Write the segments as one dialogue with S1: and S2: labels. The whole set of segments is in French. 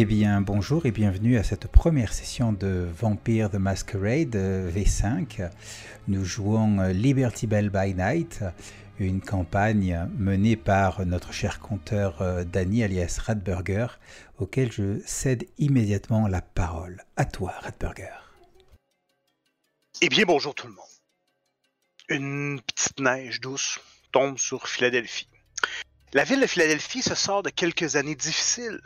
S1: Eh bien, bonjour et bienvenue à cette première session de Vampire the Masquerade euh, V5. Nous jouons euh, Liberty Bell by Night, une campagne menée par notre cher conteur euh, Danny alias Radburger, auquel je cède immédiatement la parole. À toi, Radburger.
S2: Eh bien, bonjour tout le monde. Une petite neige douce tombe sur Philadelphie. La ville de Philadelphie se sort de quelques années difficiles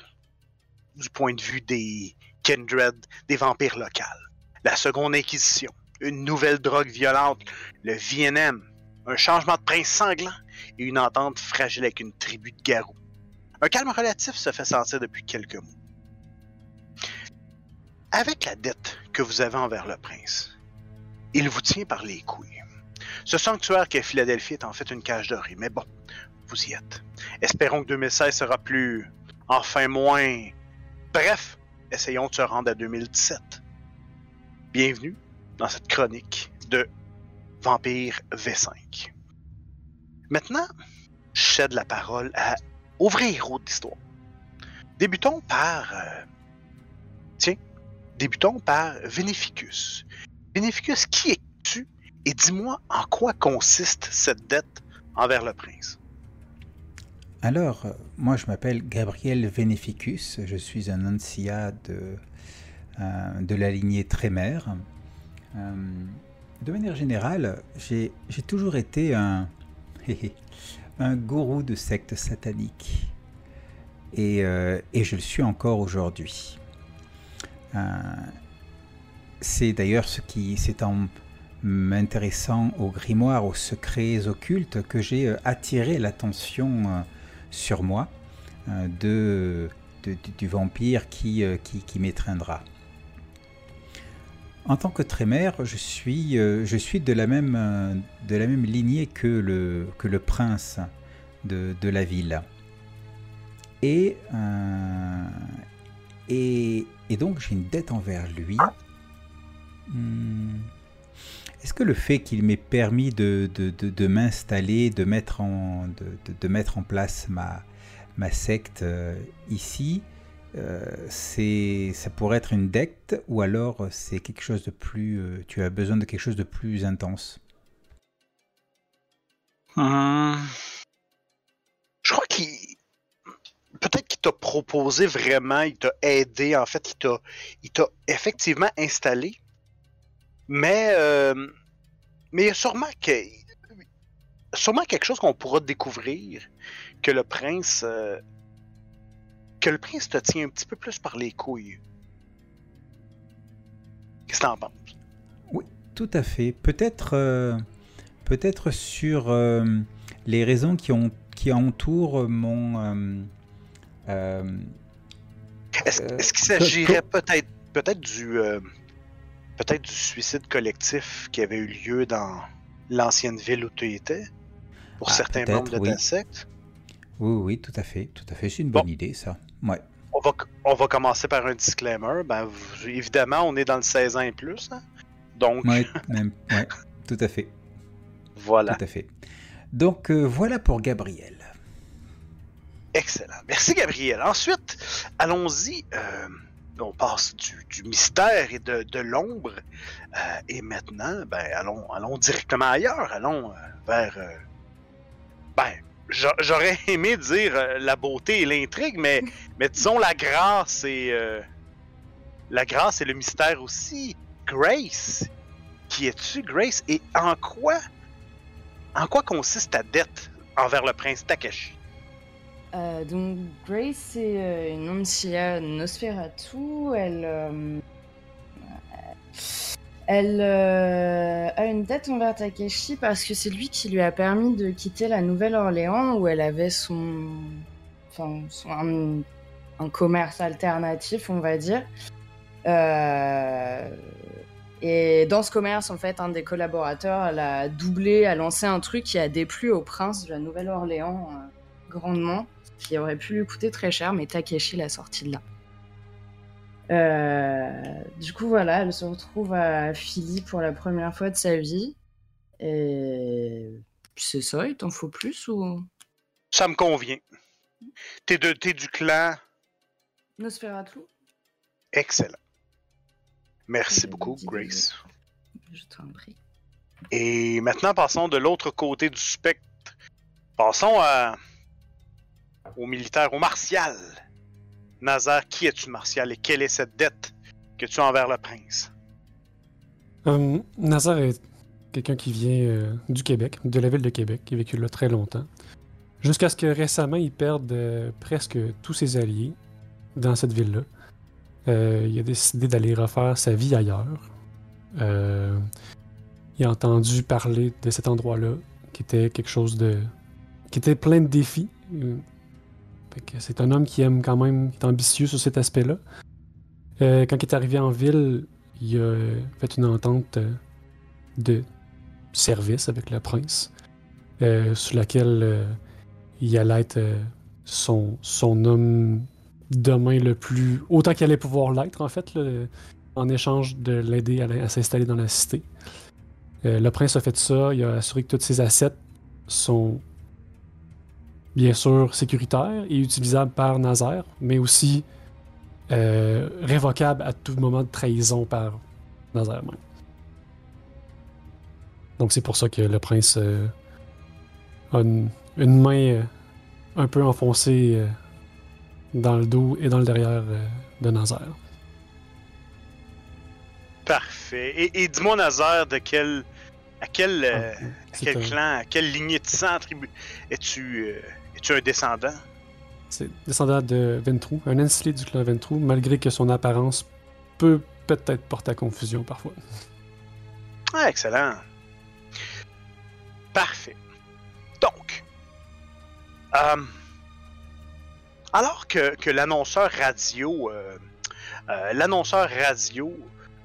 S2: du point de vue des Kindred, des vampires locales. La Seconde Inquisition, une nouvelle drogue violente, le VNM, un changement de prince sanglant et une entente fragile avec une tribu de garous. Un calme relatif se fait sentir depuis quelques mois. Avec la dette que vous avez envers le prince, il vous tient par les couilles. Ce sanctuaire qu'est Philadelphie est en fait une cage dorée, mais bon, vous y êtes. Espérons que 2016 sera plus, enfin moins Bref, essayons de se rendre à 2017. Bienvenue dans cette chronique de Vampire V5. Maintenant, je cède la parole à ouvrir héros d'histoire. Débutons par. Euh, tiens, débutons par Vénéficus. Vénéficus, qui es-tu et dis-moi en quoi consiste cette dette envers le prince?
S1: Alors, moi je m'appelle Gabriel Veneficus, je suis un ancien de, euh, de la lignée Trémère. Euh, de manière générale, j'ai toujours été un, gourou de secte satanique. Et, euh, et je le suis encore aujourd'hui. C'est d'ailleurs ce qui, c'est en m'intéressant aux grimoires, aux secrets occultes, que j'ai attiré l'attention sur moi euh, de, du vampire qui, euh, qui, m'étreindra. En tant que trémère, je suis, euh, je suis de, la même, de la même lignée que le, que le prince de, de la ville. Et, et, et, donc j'ai une dette envers lui. Est-ce que le fait qu'il m'ait permis de, m'installer, de, mettre en, place ma, secte euh, ici, euh, ça pourrait être une dette ou alors c'est quelque chose de plus... Euh, tu as besoin de quelque chose de plus intense?
S2: Je crois qu'il... Peut-être qu'il t'a proposé vraiment, il t'a aidé, en fait, il t'a effectivement installé mais, euh, mais il y a sûrement, que, sûrement quelque chose qu'on pourra découvrir que le prince. Euh, que le prince te tient un petit peu plus par les couilles. Qu'est-ce que t'en penses?
S1: Oui, tout à fait. Peut-être euh, peut-être sur les raisons qui, ont, qui entourent mon.
S2: Est-ce qu'il s'agirait peut-être peut-être du peut-être du suicide collectif qui avait eu lieu dans l'ancienne ville où tu étais, pour ah, certains membres de ta secte?
S1: Oui, oui, tout à fait, tout à fait. C'est une bonne idée, ça. Ouais.
S2: On va, on va commencer par un disclaimer. Ben, évidemment, on est dans le 16 ans et plus. Hein. Donc.
S1: Oui, ouais, tout à fait.
S2: Voilà.
S1: Tout à fait. Donc, euh, voilà pour Gabriel.
S2: Excellent. Merci, Gabriel. Ensuite, allons-y. Euh, on passe du, mystère et de, l'ombre. Euh, et maintenant, ben, allons, allons directement ailleurs. Allons euh, vers. Euh, ben, j'aurais aimé dire la beauté et l'intrigue, mais, mais disons la grâce et. la grâce et le mystère aussi. Grace. Qui es-tu, Grace? Et en quoi. En quoi consiste ta dette envers le prince Takeshi?
S3: Euh, donc Grace euh, une ancienne Nosferatu. Elle, euh, elle a une dette envers Takeshi parce que c'est lui qui lui a permis de quitter la Nouvelle-Orléans où elle avait son, enfin, un, commerce alternatif, on va dire. Et dans ce commerce, en fait, un des collaborateurs elle a doublé, a lancé un truc qui a déplu au prince de la Nouvelle-Orléans grandement qui aurait pu lui coûter très cher, mais Takeshi l'a sorti de là. Euh, du coup, voilà, elle se retrouve à Philly pour la première fois de sa vie. Et c'est ça, il t'en faut plus ou?
S2: Ça me convient. T'es, de, du clan
S3: Nosferatu.
S2: Excellent. Merci beaucoup, Grace.
S3: Je t'en prie.
S2: Et maintenant, passons de l'autre côté du spectre. Passons à... au militaire, au martial. Nazar, qui es-tu, martial, et quelle est cette dette que tu as envers le prince?
S4: Euh, Nazar est quelqu'un qui vient euh, du Québec, de la ville de Québec, qui a vécu là très longtemps. Jusqu'à ce que récemment, il perde euh, presque tous ses alliés dans cette ville-là. Il a décidé d'aller refaire sa vie ailleurs. Il a entendu parler de cet endroit-là, qui était quelque chose de. qui était plein de défis. C'est un homme qui aime quand même, qui est ambitieux sur cet aspect-là. Euh, quand il est arrivé en ville, il a fait une entente euh, de service avec le prince, euh, sur laquelle euh, il allait être son, homme de main le plus. autant qu'il allait pouvoir l'être, en fait, en échange de l'aider à, s'installer dans la cité. Le prince a fait ça, il a assuré que tous ses assets sont bien sûr sécuritaires et utilisables par Nazaire, mais aussi euh, révocables à tout moment de trahison par Nazaire même. Donc c'est pour ça que le prince euh, a une, une main euh, un peu enfoncée dans le dos et dans le derrière de Nazaire.
S2: Parfait. Et, et dis-moi, Nazar, de quel... à quel,
S4: Ah,
S2: à quel
S4: un-
S2: clan, à quelle lignée de sang es-tu es-tu un descendant?
S4: C'est descendant de Ventrou, un ancillé du clan Ventrou, malgré que son apparence peut peut-être porter à confusion parfois.
S2: Ah, excellent. Parfait. Donc, euh, alors que, que l'annonceur radio, euh, euh, l'annonceur radio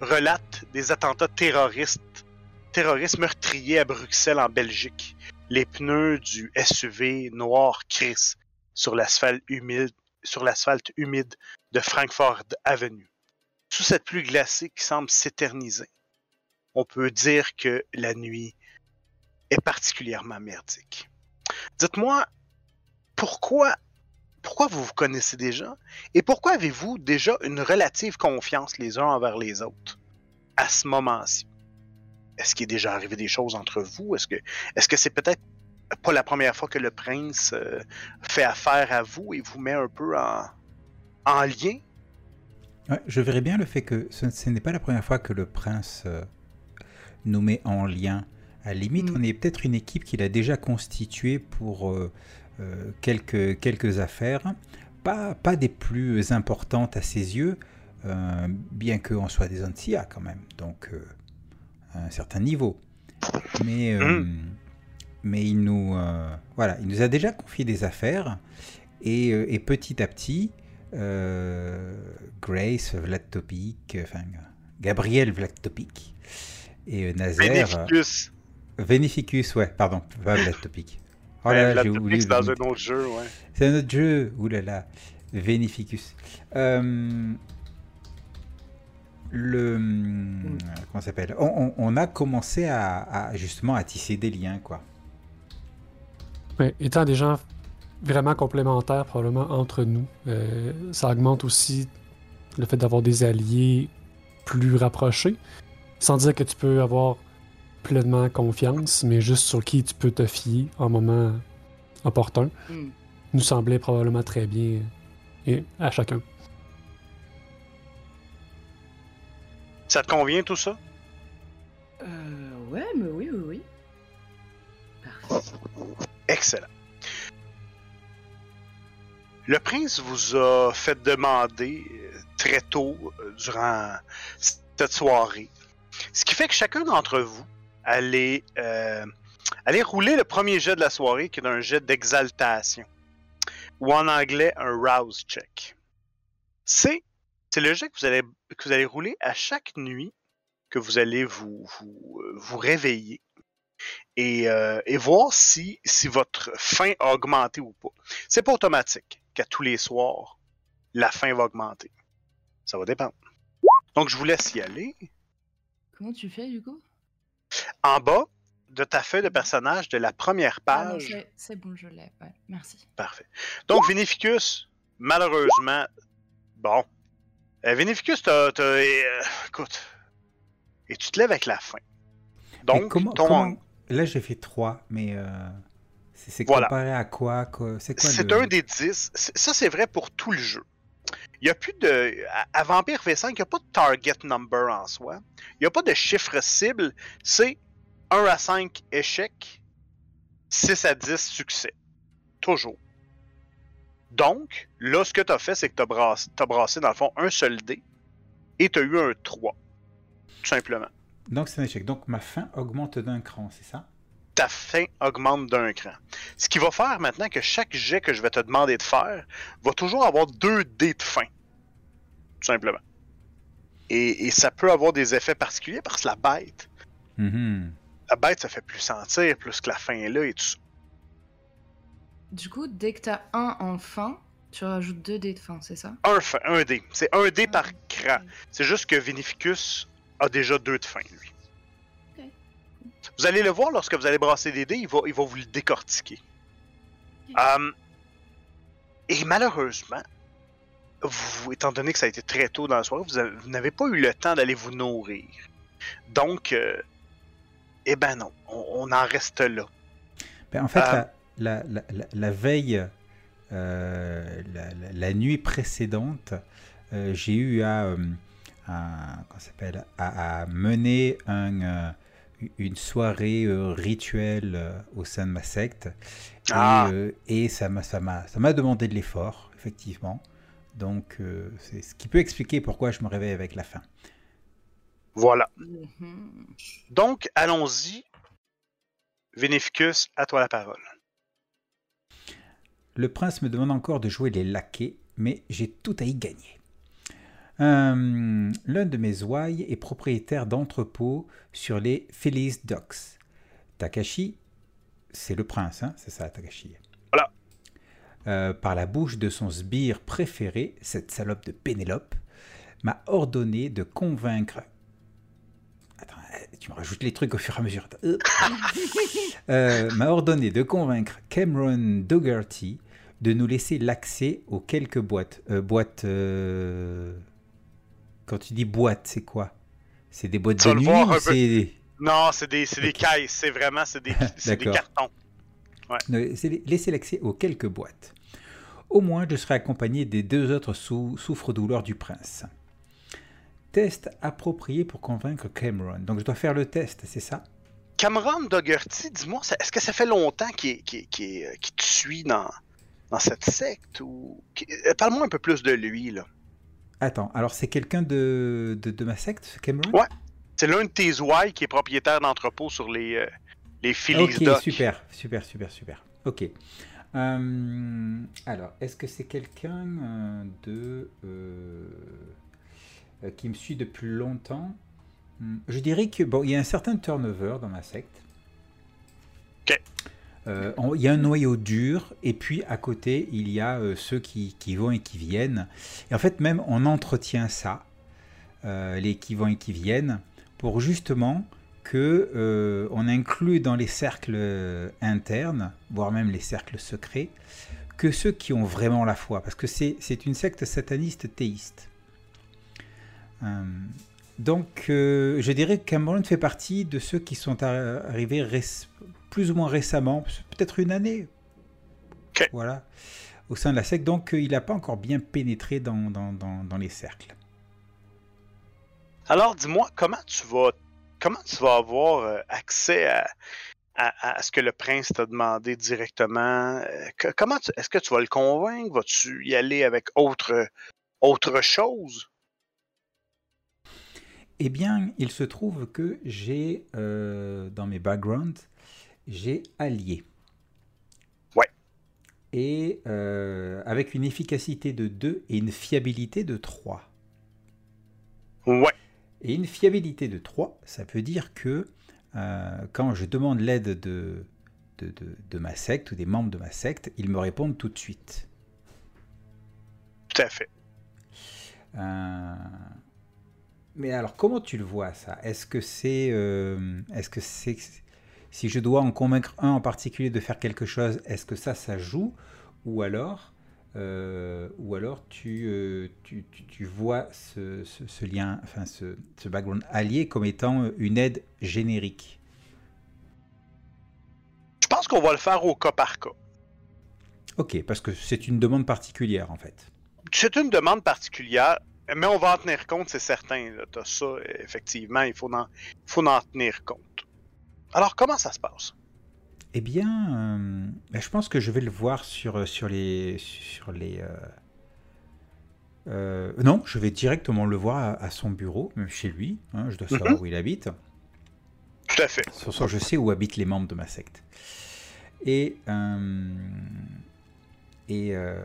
S2: relate des attentats terroristes, terroristes meurtriers à Bruxelles en Belgique, les pneus du SUV noir Chris sur l'asphalte humide, de Frankfurt Avenue. Sous cette pluie glacée qui semble s'éterniser on peut dire que la nuit est particulièrement merdique. Dites-moi, pourquoi, pourquoi vous vous connaissez déjà et pourquoi avez-vous déjà une relative confiance les uns envers les autres à ce moment-ci? Est-ce qu'il est déjà arrivé des choses entre vous? Est-ce que est-ce que c'est peut-être pas la première fois que le prince euh, fait affaire à vous et vous met un peu en, en lien?
S1: Ouais, je verrais bien le fait que ce, ce n'est pas la première fois que le prince euh, nous met en lien. À la limite,
S3: Mm.
S1: on est peut-être une équipe qu'il a déjà constituée pour euh, quelques, quelques affaires, pas, pas des plus importantes à ses yeux, bien qu'on soit des Antillas quand même, donc un certain niveau. Mais, euh, mais il, nous, euh, voilà, il nous a déjà confié des affaires, et, euh, et petit à petit, euh, Grace Vlad Topic, enfin Gabriel Vlad Topic et Nazaire.
S2: Bénéficus.
S1: euh, Vénificus, ouais, pardon, pas Vlad Topic. Oh là j'ai oublié.
S2: c'est dans un autre jeu, ouais.
S1: C'est un autre jeu, oulala. Vénificus. Euh, le. Comment ça s'appelle? On, on- on a commencé à, à, justement à tisser des liens, quoi.
S4: Ouais, étant des gens vraiment complémentaires probablement entre nous, euh, ça augmente aussi le fait d'avoir des alliés plus rapprochés, sans dire que tu peux avoir pleinement confiance, mais juste sur qui tu peux te fier en moment opportun,
S3: Hmm.
S4: nous semblait probablement très bien et à chacun.
S2: Ça te convient tout ça?
S3: Euh, ouais, mais oui, oui, oui. Parfait.
S2: Excellent. Le prince vous a fait demander euh, très tôt euh, durant cette soirée, ce qui fait que chacun d'entre vous allez, euh, allez rouler le premier jet de la soirée, qui est un jet d'exaltation, ou en anglais un rouse check. C'est c'est le jet que vous allez que vous allez rouler à chaque nuit que vous allez vous vous, euh, vous réveiller et, euh, et voir si, si votre faim a augmenté ou pas. C'est pas automatique qu'à tous les soirs, la faim va augmenter. Ça va dépendre. Donc, je vous laisse y aller.
S3: Comment tu fais du coup
S2: En bas de ta feuille de personnage de la première
S3: Ah
S2: page.
S3: c'est- c'est bon, je l'ai. Ouais, merci.
S2: Parfait. Donc, Vinificus, malheureusement, Bon. Euh, Vénéficus, t'as. t'as- euh, écoute. Et tu te lèves avec la faim. Donc,
S1: comment-
S2: ton-
S1: comment- Là, j'ai fait 3, mais euh, c'est c'est
S2: Voilà.
S1: comparé à quoi, quoi C'est quoi
S2: c'est
S1: le...
S2: un des 10. C'est- Ça, c'est vrai pour tout le jeu. Il n'y a plus de. À, à Vampire V5, il n'y a pas de target number en soi. Il n'y a pas de chiffre cible. C'est 1 à 5 échecs, 6 à 10 succès. Toujours. Donc, là, ce que tu as fait, c'est que tu as, brassé, dans le fond, un seul dé et tu as eu un 3. Tout simplement.
S1: Donc, c'est un échec. Donc, ma faim augmente d'un cran, c'est ça?
S2: Ta faim augmente d'un cran. Ce qui va faire maintenant que chaque jet que je vais te demander de faire va toujours avoir deux dés de faim. Tout simplement. Et, et ça peut avoir des effets particuliers parce que la bête,
S1: Mhm.
S2: la bête, ça fait plus sentir, plus que la faim est là et tout ça.
S3: Du coup, dès que t'as un en fin, tu rajoutes deux dés de fin, c'est ça?
S2: Un, faim- un dé. C'est un dé par cran. C'est juste que Vinificus a déjà deux de faim, lui.
S3: Ok.
S2: Vous allez le voir lorsque vous allez brasser des dés, il va, il va vous le décortiquer. Hum, et malheureusement, vous, étant donné que ça a été très tôt dans la soirée, vous, avez- vous n'avez pas eu le temps d'aller vous nourrir. Donc, euh, eh ben non, on, on en reste là.
S1: Ben, en fait,
S2: Euh,
S1: la, la, la, la veille, euh, la, la- la nuit précédente, euh, j'ai eu à, euh, à- comment ça s'appelle, à, à mener un, euh, une soirée euh, rituelle euh, au sein de ma secte. Et,
S2: Ah.
S1: euh, et ça m'a ça m'a- ça m'a demandé de l'effort, effectivement. Donc, euh, c'est ce qui peut expliquer pourquoi je me réveille avec la faim.
S2: Voilà.
S3: Mhm.
S2: Donc, allons-y. Vinificus, à toi la parole.
S1: Le prince me demande encore de jouer les laquais, mais j'ai tout à y gagner. Euh, L'un de mes ouailles est propriétaire d'entrepôts sur les Phillies Docks. Takashi, c'est le prince, hein, c'est ça, Takashi.
S2: Voilà.
S1: Euh, par la bouche de son sbire préféré, cette salope de Pénélope, m'a ordonné de convaincre. Attends, euh, tu me rajoutes les trucs au fur et à mesure. Euh, m'a ordonné de convaincre Cameron Dougherty de nous laisser l'accès aux quelques boîtes. Euh, boîtes. euh, Quand tu dis boîte, c'est quoi? C'est des boîtes de nuit ou c'est
S2: Non, c'est des, des
S1: Ok.
S2: caisses, c'est vraiment c'est des, des cartons.
S1: Laisser l'accès aux quelques boîtes. Au moins, je serai accompagné des deux autres sou- souffre-douleurs du prince. Test approprié pour convaincre Cameron. Donc, je dois faire le test, c'est ça?
S2: Cameron Dougherty, dis-moi, est-ce que ça fait longtemps qu'il qu'il est, euh, qu'il te suit dans, dans cette secte ou euh, Parle-moi un peu plus de lui là.
S1: Attends, alors c'est quelqu'un de, de, de ma secte, Cameron?
S2: Ouais. C'est l'un de tes ouailles qui est propriétaire d'entrepôt sur les euh, les Phillies
S1: Ok, super, super, super, super. Ok. Euh, alors, est-ce que c'est quelqu'un euh, de euh, qui me suit depuis longtemps? Hmm, Je dirais que bon, il y a un certain turnover dans ma secte.
S2: Ok.
S1: Euh, on- il y a un noyau dur et puis à côté il y a euh, ceux qui, vont et qui viennent. Et en fait même on entretient ça, euh, les qui vont et qui viennent, pour justement que on inclut dans les cercles internes, voire même les cercles secrets, que ceux qui ont vraiment la foi, parce que c'est une secte sataniste théiste. Donc, je dirais que Cameron fait partie de ceux qui sont ar- arrivés réc- plus ou moins récemment, peut-être une année, voilà, au sein de la secte. Donc, euh, il n'a pas encore bien pénétré dans, dans- dans- dans les cercles.
S2: Alors dis-moi comment tu vas comment tu vas avoir euh, accès à, à- à ce que le prince t'a demandé directement? Euh, que- comment est-ce que tu vas le convaincre? Vas-tu y aller avec autre autre chose?
S1: Eh bien, il se trouve que j'ai, euh, dans mes backgrounds, j'ai allié.
S2: Ouais.
S1: Et euh, avec une efficacité de 2 et une fiabilité de 3.
S2: Ouais.
S1: Et une fiabilité de 3, ça veut dire que euh, quand je demande l'aide de, de, de- de ma secte ou des membres de ma secte, ils me répondent tout de suite.
S2: Tout à fait.
S1: Euh, Mais alors, comment tu le vois ça? Est-ce que c'est, euh, est-ce que c'est, si je dois en convaincre un en particulier de faire quelque chose, est-ce que ça, ça joue? Ou alors, euh, ou alors tu, euh, tu, tu- tu vois ce, ce- ce lien, enfin ce, ce background allié comme étant une aide générique?
S2: Je pense qu'on va le faire au cas par cas.
S1: Ok, parce que c'est une demande particulière en fait.
S2: C'est une demande particulière, mais on va en tenir compte, c'est certain. là. T'as ça, effectivement, il faut en, faut en tenir compte. Alors, comment ça se passe?
S1: Eh bien, euh, ben, je pense que je vais le voir sur, sur les... Sur les euh, euh, non, je vais directement le voir à, à son bureau, même chez lui. hein, je dois savoir
S2: Mhm.
S1: où il habite.
S2: Tout à fait.
S1: Je sais où habitent les membres de ma secte. Et. euh, et, euh,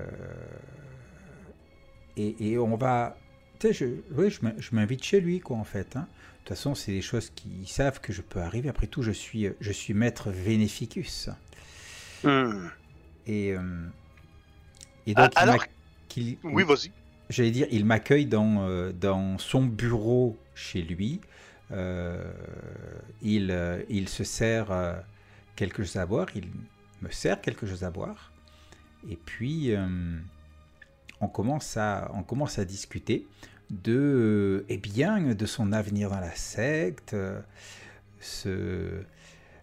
S1: et. et on va. Tu sais, je, oui, je m'invite chez lui, quoi, en fait. hein. De toute façon, c'est des choses qu'ils savent que je peux arriver. Après tout, je suis, je suis maître Vénéficus.
S2: Hmm.
S1: Et. euh, et donc,
S2: Ah,
S1: il m'a-
S2: alors- Oui, vas-y.
S1: J'allais dire, il m'accueille dans, euh, dans son bureau chez lui. Euh, il, il se sert quelque chose à boire. Il me sert quelque chose à boire. Et puis, on, commence à, on commence à discuter de, eh bien, de son avenir dans la secte. euh,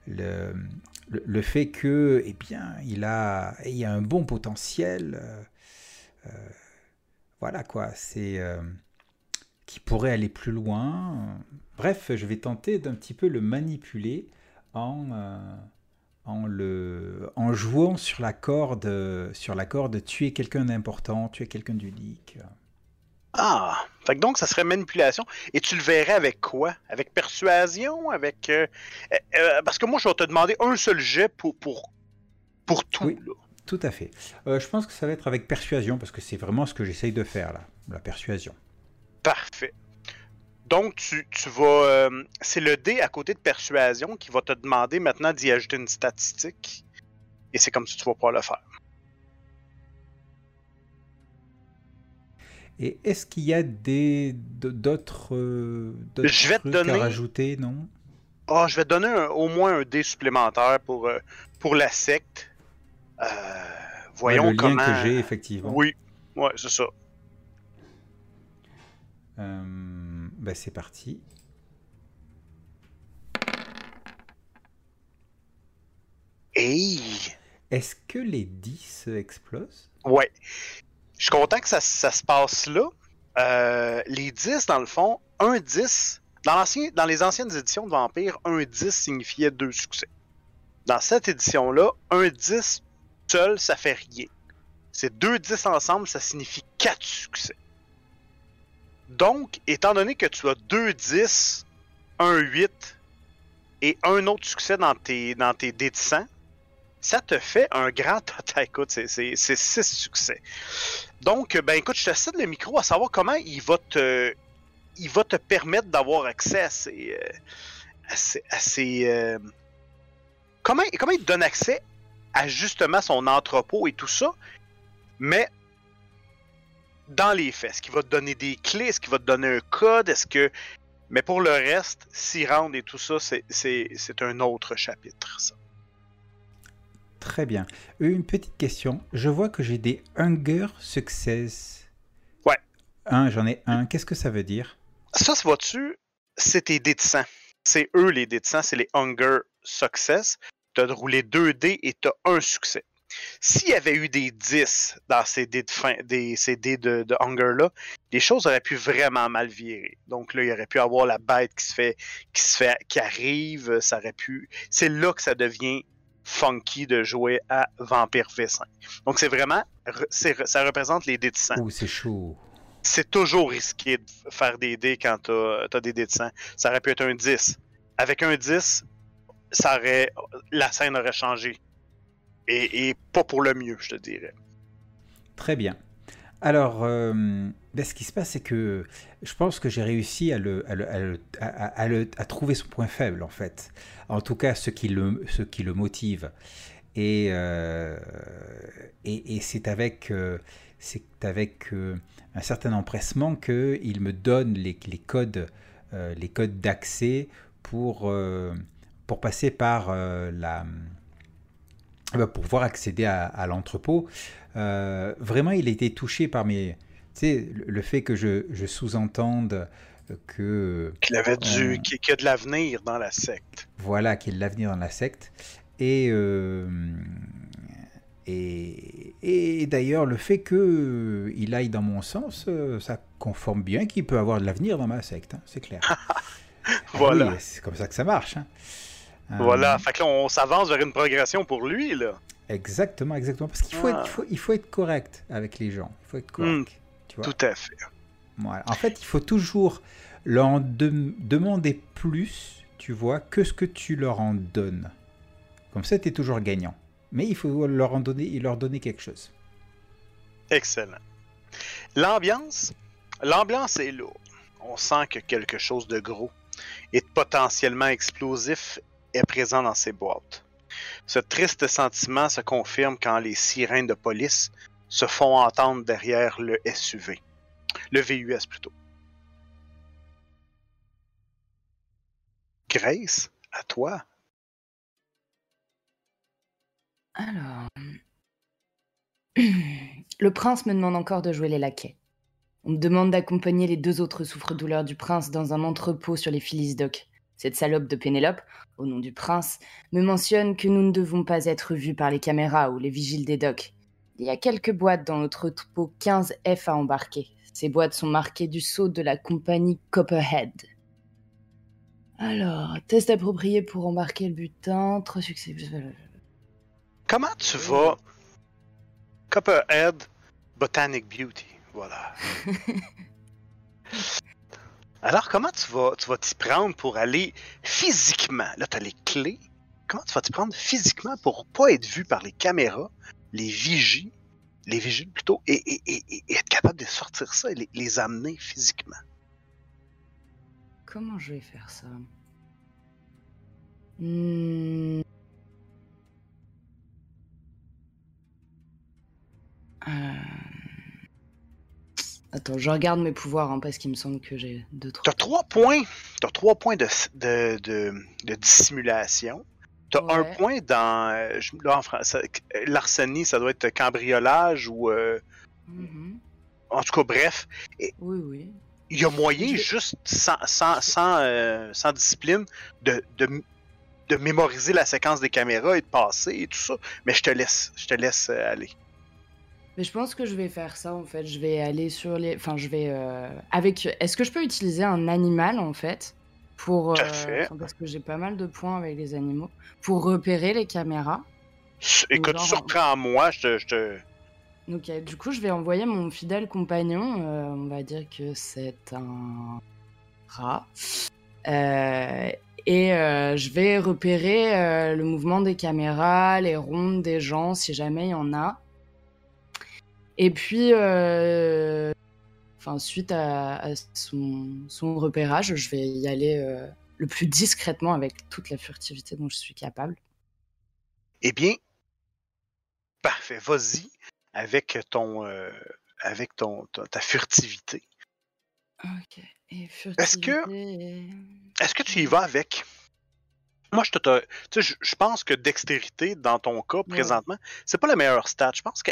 S1: le, fait que, eh bien, il a, il y a un bon potentiel. euh, euh, voilà quoi, c'est qui pourrait aller plus loin. Bref, je vais tenter d'un petit peu le manipuler en, le, en jouant sur la corde, sur la corde, tuer quelqu'un d'important, tuer quelqu'un d'unique.
S2: Ah, fait que donc ça serait manipulation. Et tu le verrais avec quoi? Avec persuasion? Avec. euh, euh, euh, parce que moi, je vais te demander un seul jet pour, pour, pour tout.
S1: Oui.
S2: là.
S1: Tout à fait. Euh, je pense que ça va être avec persuasion, parce que c'est vraiment ce que j'essaye de faire là, la persuasion.
S2: Parfait. Donc, tu, tu vas. c'est le dé à côté de persuasion qui va te demander maintenant d'y ajouter une statistique. Et c'est comme ça que tu vas pouvoir le faire.
S1: Et est-ce qu'il y a des d'autres euh, d'autres
S2: Je vais te
S1: trucs
S2: donner-
S1: à rajouter, non?
S2: Ah, je vais te donner un- au moins un dé supplémentaire pour, euh, pour la secte. Euh, voyons
S1: Ouais, le lien que j'ai effectivement.
S2: Oui, ouais, c'est ça.
S1: Euh, ben, c'est parti.
S2: Hey!
S1: Est-ce que les 10 explosent?
S2: Ouais. Je suis content que ça, se passe là. Euh, les 10, dans le fond, un 10, dans, les anciennes éditions de Vampire, un 10 signifiait deux succès. Dans cette édition-là, un 10 seul, ça fait rien. C'est deux 10 ensemble, ça signifie quatre succès. Donc, étant donné que tu as deux 10, un 8 et un autre succès dans tes, dans tes dés de sang, ça te fait un grand total. Écoute, c'est- c'est c'est six succès. Donc, ben écoute, je te cède le micro à savoir comment il va te, il va te permettre d'avoir accès à ces, euh, à euh, comment, comment il te donne accès à justement son entrepôt et tout ça, mais dans les faits, est-ce qu'il va te donner des clés, est-ce qu'il va te donner un code, est-ce que, mais pour le reste, s'y rendre et tout ça, c'est un autre chapitre. Ça.
S1: Très bien. Une petite question. Je vois que j'ai des Hunger Success.
S2: Ouais.
S1: Un, j'en ai un. Qu'est-ce que ça veut dire?
S2: Ça, se voit-tu, c'est tes dés de sang. C'est eux les dés de sang, c'est les Hunger Success. Tu as roulé 2 dés et tu as un succès. S'il y avait eu des 10 dans ces dés de, fin, des, ces dés de, de Hunger-là, les choses auraient pu vraiment mal virer. Donc là, il aurait pu avoir la bête qui se fait, qui se fait, qui arrive, ça aurait pu. C'est là que ça devient funky de jouer à Vampire V5. Donc c'est vraiment, ça représente les dés de sang
S1: Ouh, c'est chaud.
S2: c'est toujours risqué de faire des dés quand t'as as des dés de sang. Ça aurait pu être un 10. Avec un 10, ça aurait, la scène aurait changé. Et, et pas pour le mieux, je te dirais.
S1: Très bien. Alors, euh, ben, ce qui se passe, c'est que je pense que j'ai réussi à, le, à, le- à le- à- trouver son point faible, en fait. En tout cas, ce qui le, ce qui le motive. Et, euh, et, c'est avec, euh, avec euh, un certain empressement qu'il me donne les, les codes, les codes d'accès pour, pour passer par la pour pouvoir accéder à, l'entrepôt. Vraiment, il a été touché par mes, sais, le, fait que je, je sous-entende que
S2: Qu'il avait du,
S1: Euh.
S2: qu'il qu'il y a de l'avenir dans la secte.
S1: voilà, qu'il y ait de l'avenir dans la secte. Et, euh, et, et d'ailleurs, le fait qu'il aille dans mon sens, euh, ça conforme bien qu'il peut avoir de l'avenir dans ma secte, hein, c'est clair. Ah
S2: Voilà.
S1: oui, c'est comme ça que ça marche. hein. Euh,
S2: Voilà. Fait que là, on s'avance vers une progression pour lui, là.
S1: Exactement, exactement. Parce qu'il faut,
S2: Ah.
S1: être, il faut, il faut être correct avec les gens. Il faut être correct. Tu vois.
S2: Tout à fait.
S1: Voilà. En fait, il faut toujours leur de- demander plus, tu vois, que ce que tu leur en donnes. Comme ça, tu es toujours gagnant. Mais il faut leur en donner, leur donner quelque chose.
S2: Excellent. L'ambiance, l'ambiance est lourde. On sent que quelque chose de gros et de potentiellement explosif est présent dans ces boîtes. Ce triste sentiment se confirme quand les sirènes de police se font entendre derrière le SUV. Le VUS plutôt. Grace, à toi.
S3: Alors. Le prince me demande encore de jouer les laquais. On me demande d'accompagner les deux autres souffres-douleurs du prince dans un entrepôt sur les Phyllis Dock. Cette salope de Pénélope, au nom du prince, me mentionne que nous ne devons pas être vus par les caméras ou les vigiles des docks. Il y a quelques boîtes dans l'entrepôt 15F à embarquer. Ces boîtes sont marquées du sceau de la compagnie Copperhead. Alors, test approprié pour embarquer le butin, trois succès.
S2: Comment tu vas? Copperhead Botanic Beauty, voilà. Alors comment tu vas tu vas t'y prendre pour aller physiquement? Là, tu as les clés. Comment tu vas t'y prendre physiquement pour pas être vu par les caméras, les vigies, les vigiles plutôt, et, et- et- et- et être capable de sortir ça et les, les amener physiquement
S3: Comment je vais faire ça? Hmm. Euh. Attends, je regarde mes pouvoirs hein, parce qu'il me semble que j'ai deux trois.
S2: T'as trois points. T'as trois points de, de, de, de dissimulation. T'as un point dans. euh, je- Là, en français, euh, l'arsénie, ça doit être cambriolage ou. euh,
S3: Mhm.
S2: en tout cas, bref.
S3: Oui, oui.
S2: Il y a moyen, juste sans, sans, sans, euh, sans discipline, de, de, de mémoriser la séquence des caméras et de passer et tout ça. Mais je te laisse. Je te laisse aller.
S3: Mais je pense que je vais faire ça en fait. Je vais aller sur les. Enfin, je vais. euh, Avec. Est-ce que je peux utiliser un animal en fait? Pour. Euh, Parce que j'ai pas mal de points avec les animaux. Pour repérer les caméras.
S2: Écoute,
S3: genre-
S2: surprends-moi, je te. Je te...
S3: Donc, euh, du coup, je vais envoyer mon fidèle compagnon. euh, on va dire que c'est un rat. Euh, et je vais repérer le mouvement des caméras, les rondes des gens, si jamais il y en a. Et puis, euh, enfin, suite à, à son, son repérage, je vais y aller euh, le plus discrètement avec toute la furtivité dont je suis capable.
S2: Eh bien, parfait. Vas-y avec ton, euh, avec ton, ta, ta furtivité.
S3: Ok. Et
S2: Est-ce que-
S3: et-
S2: Est-ce que tu y vas avec? Moi, je te, te- tu sais, je, je pense que dextérité dans ton cas présentement, c'est pas le meilleur stat. Je pense que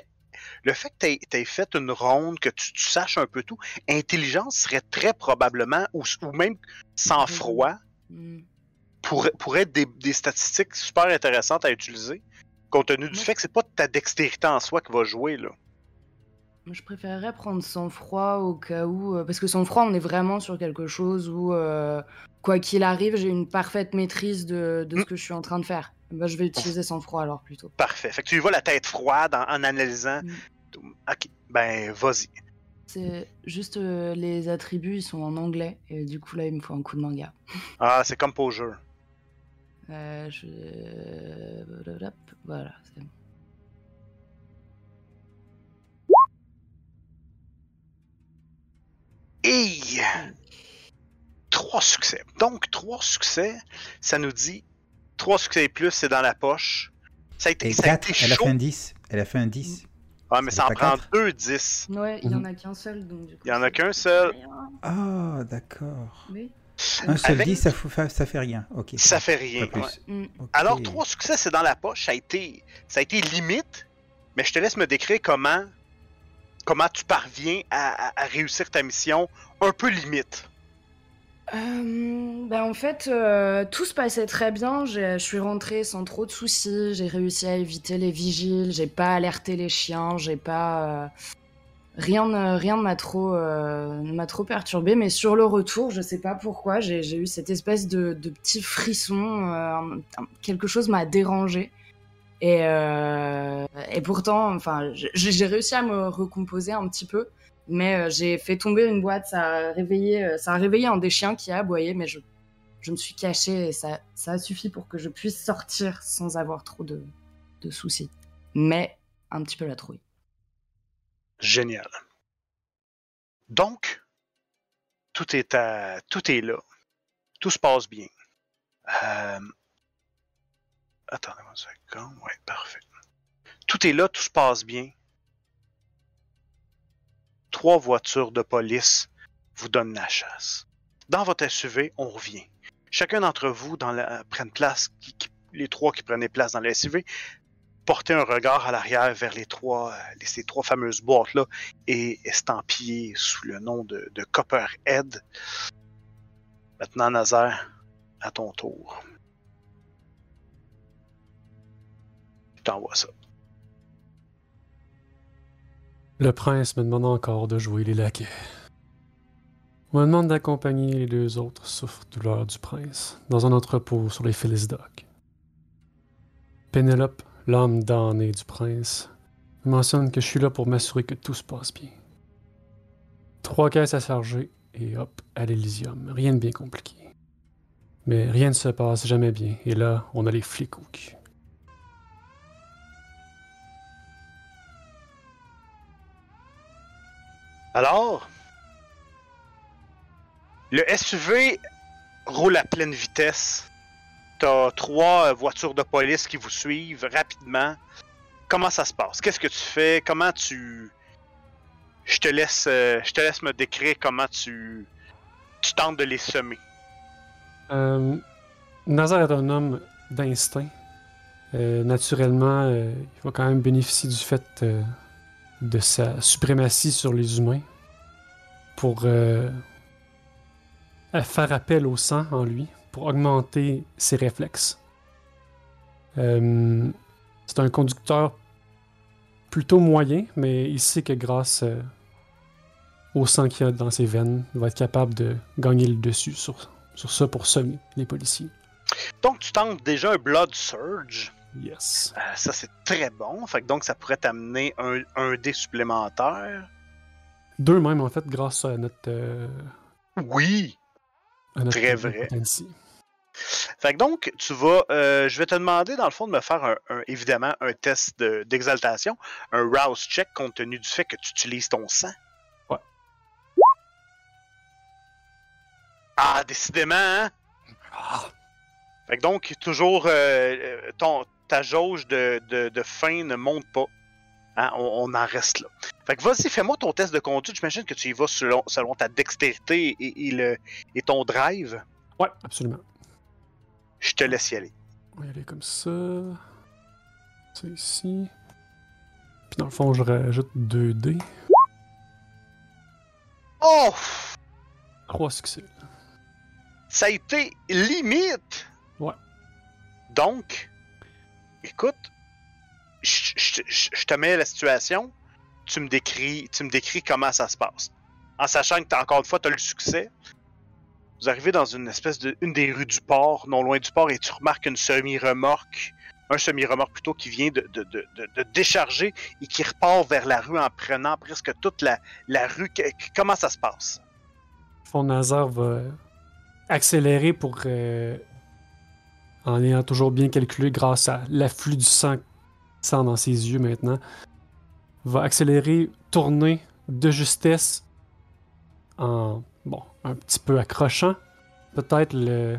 S2: le fait que tu aies fait une ronde, que tu, tu saches un peu tout, intelligence serait très probablement, ou, ou même sang-froid,
S3: Hmm.
S2: pour, pour être des, des statistiques super intéressantes à utiliser, compte tenu du fait que c'est pas ta dextérité en soi qui va jouer. Là.
S3: Je préférerais prendre sang-froid au cas où. euh, parce que sang-froid, on est vraiment sur quelque chose où, euh, quoi qu'il arrive, j'ai une parfaite maîtrise de, de ce
S2: Mm.
S3: que je suis en train de faire. Bah, je vais utiliser sang-froid alors plutôt.
S2: Parfait. Fait que tu vas la tête froide en, en analysant.
S3: Mm.
S2: Ok, ben vas-y.
S3: C'est juste euh, les attributs, ils sont en anglais. Et du coup, là, il me faut un coup de manga.
S2: Ah, c'est comme pour jeu.
S3: Euh, je... Voilà, c'est bon.
S2: Et trois succès. Donc, trois succès, ça nous dit trois succès et plus, c'est dans la poche. Ça a été,
S1: Et
S2: ça a
S1: 4,
S2: été
S1: elle a fait un 10. Elle a fait un 10.
S2: Ah, mais
S1: c'est
S2: ça en prend
S1: quatre.
S2: deux 10.
S3: Ouais, il y en
S1: Mhm.
S3: a qu'un seul, donc du coup.
S2: Il y en a qu'un seul.
S1: Ah, d'accord.
S3: Oui.
S1: Un seul
S2: Avec-
S1: 10, ça, fait- ça fait rien. Ok.
S2: Ça fait rien.
S1: Pas plus.
S2: ouais.
S3: Mm.
S2: Alors, trois succès, c'est dans la poche. Ça a été, ça a été limite, mais je te laisse me décrire comment, comment tu parviens à, à- à réussir ta mission un peu limite.
S3: Euh, ben en fait, euh, tout se passait très bien. Je suis rentrée sans trop de soucis. J'ai réussi à éviter les vigiles. J'ai pas alerté les chiens. J'ai pas euh, rien, ne- rien ne m'a trop, m'a trop perturbé. Mais sur le retour, je sais pas pourquoi, j'ai eu cette espèce de, de petit frisson. quelque chose m'a dérangé. Et, et pourtant, enfin, j'ai réussi à me recomposer un petit peu. Mais euh, j'ai fait tomber une boîte, ça a réveillé, euh, ça a réveillé un des chiens qui a aboyé, mais je, je me suis cachée et ça, ça a suffi pour que je puisse sortir sans avoir trop de, de soucis. Mais un petit peu la trouille.
S2: Génial. Donc, tout est, à, tout est là. Tout se passe bien. Euh... Attendez-moi. Ouais, parfait. Tout est là, tout se passe bien. Trois voitures de police vous donnent la chasse. Dans votre SUV, on revient. Chacun d'entre vous dans la, place, les trois qui prenaient place dans le SUV, portez un regard à l'arrière vers les trois, euh, ces trois fameuses boîtes-là et estampillées sous le nom de, de Copperhead. Maintenant, Nazaire, à ton tour. Je t'envoie ça.
S4: Le prince me demande encore de jouer les laquais. On me demande d'accompagner les deux autres souffre-douleurs du prince dans un entrepôt sur les Phyllis Dock. Pénélope, l'âme damnée du prince, me mentionne que je suis là pour m'assurer que tout se passe bien. Trois caisses à charger et hop, à l'Elysium. Rien de bien compliqué. Mais rien ne se passe jamais bien, et là, on a les flics.
S2: Alors, le SUV roule à pleine vitesse. T'as trois euh, voitures de police qui vous suivent rapidement. Comment ça se passe? Qu'est-ce que tu fais? Comment tu... Je te laisse, euh, je te laisse me décrire comment tu, tu tentes de les semer.
S4: Euh, Nazar est un homme d'instinct. Euh, naturellement, il va quand même bénéficier du fait de sa suprématie sur les humains pour euh, faire appel au sang en lui, pour augmenter ses réflexes. Euh, c'est un conducteur plutôt moyen, mais il sait que grâce euh, au sang qu'il a dans ses veines, il va être capable de gagner le dessus sur, sur ça pour semer les policiers.
S2: Donc, tu tentes déjà un Blood Surge?
S4: Yes.
S2: Euh, ça, c'est très bon. Fait que donc, ça pourrait t'amener un, un dé supplémentaire.
S4: Deux même, en fait, grâce à notre. euh,
S2: Oui!
S4: à notre
S2: Très vrai. Fait que donc, tu vas. euh, je vais te demander, dans le fond, de me faire un, un- évidemment un test de- d'exaltation, un rouse check compte tenu du fait que tu utilises ton sang.
S4: Ouais.
S2: Ah, décidément, hein?
S4: Ah,
S2: Fait que donc, toujours, euh, ton, ta jauge de, de, de faim ne monte pas. Hein, on, on en reste là. Fait que vas-y, fais-moi ton test de conduite. J'imagine que tu y vas selon, selon ta dextérité et, et le, et ton drive.
S4: Ouais, absolument.
S2: Je te laisse y aller.
S4: On va y aller comme ça. Ça ici. Puis dans le fond, je rajoute 2 dés.
S2: Oh!
S4: 3 succès.
S2: Ça a été limite!
S4: Ouais.
S2: Donc, écoute, je te mets la situation, tu me décris, tu me décris comment ça se passe. En sachant que t'as encore une fois, tu as le succès. Vous arrivez dans une espèce de une des rues du port, non loin du port, et tu remarques une semi-remorque, un semi-remorque plutôt qui vient de, de- de- de- décharger et qui repart vers la rue en prenant presque toute la, la rue. Comment ça se passe?
S4: Fond Nazar va accélérer pour. euh, en ayant toujours bien calculé grâce à l'afflux du sang, sang dans ses yeux maintenant. Va accélérer, tourner de justesse en. Bon, un petit peu accrochant. Peut-être le,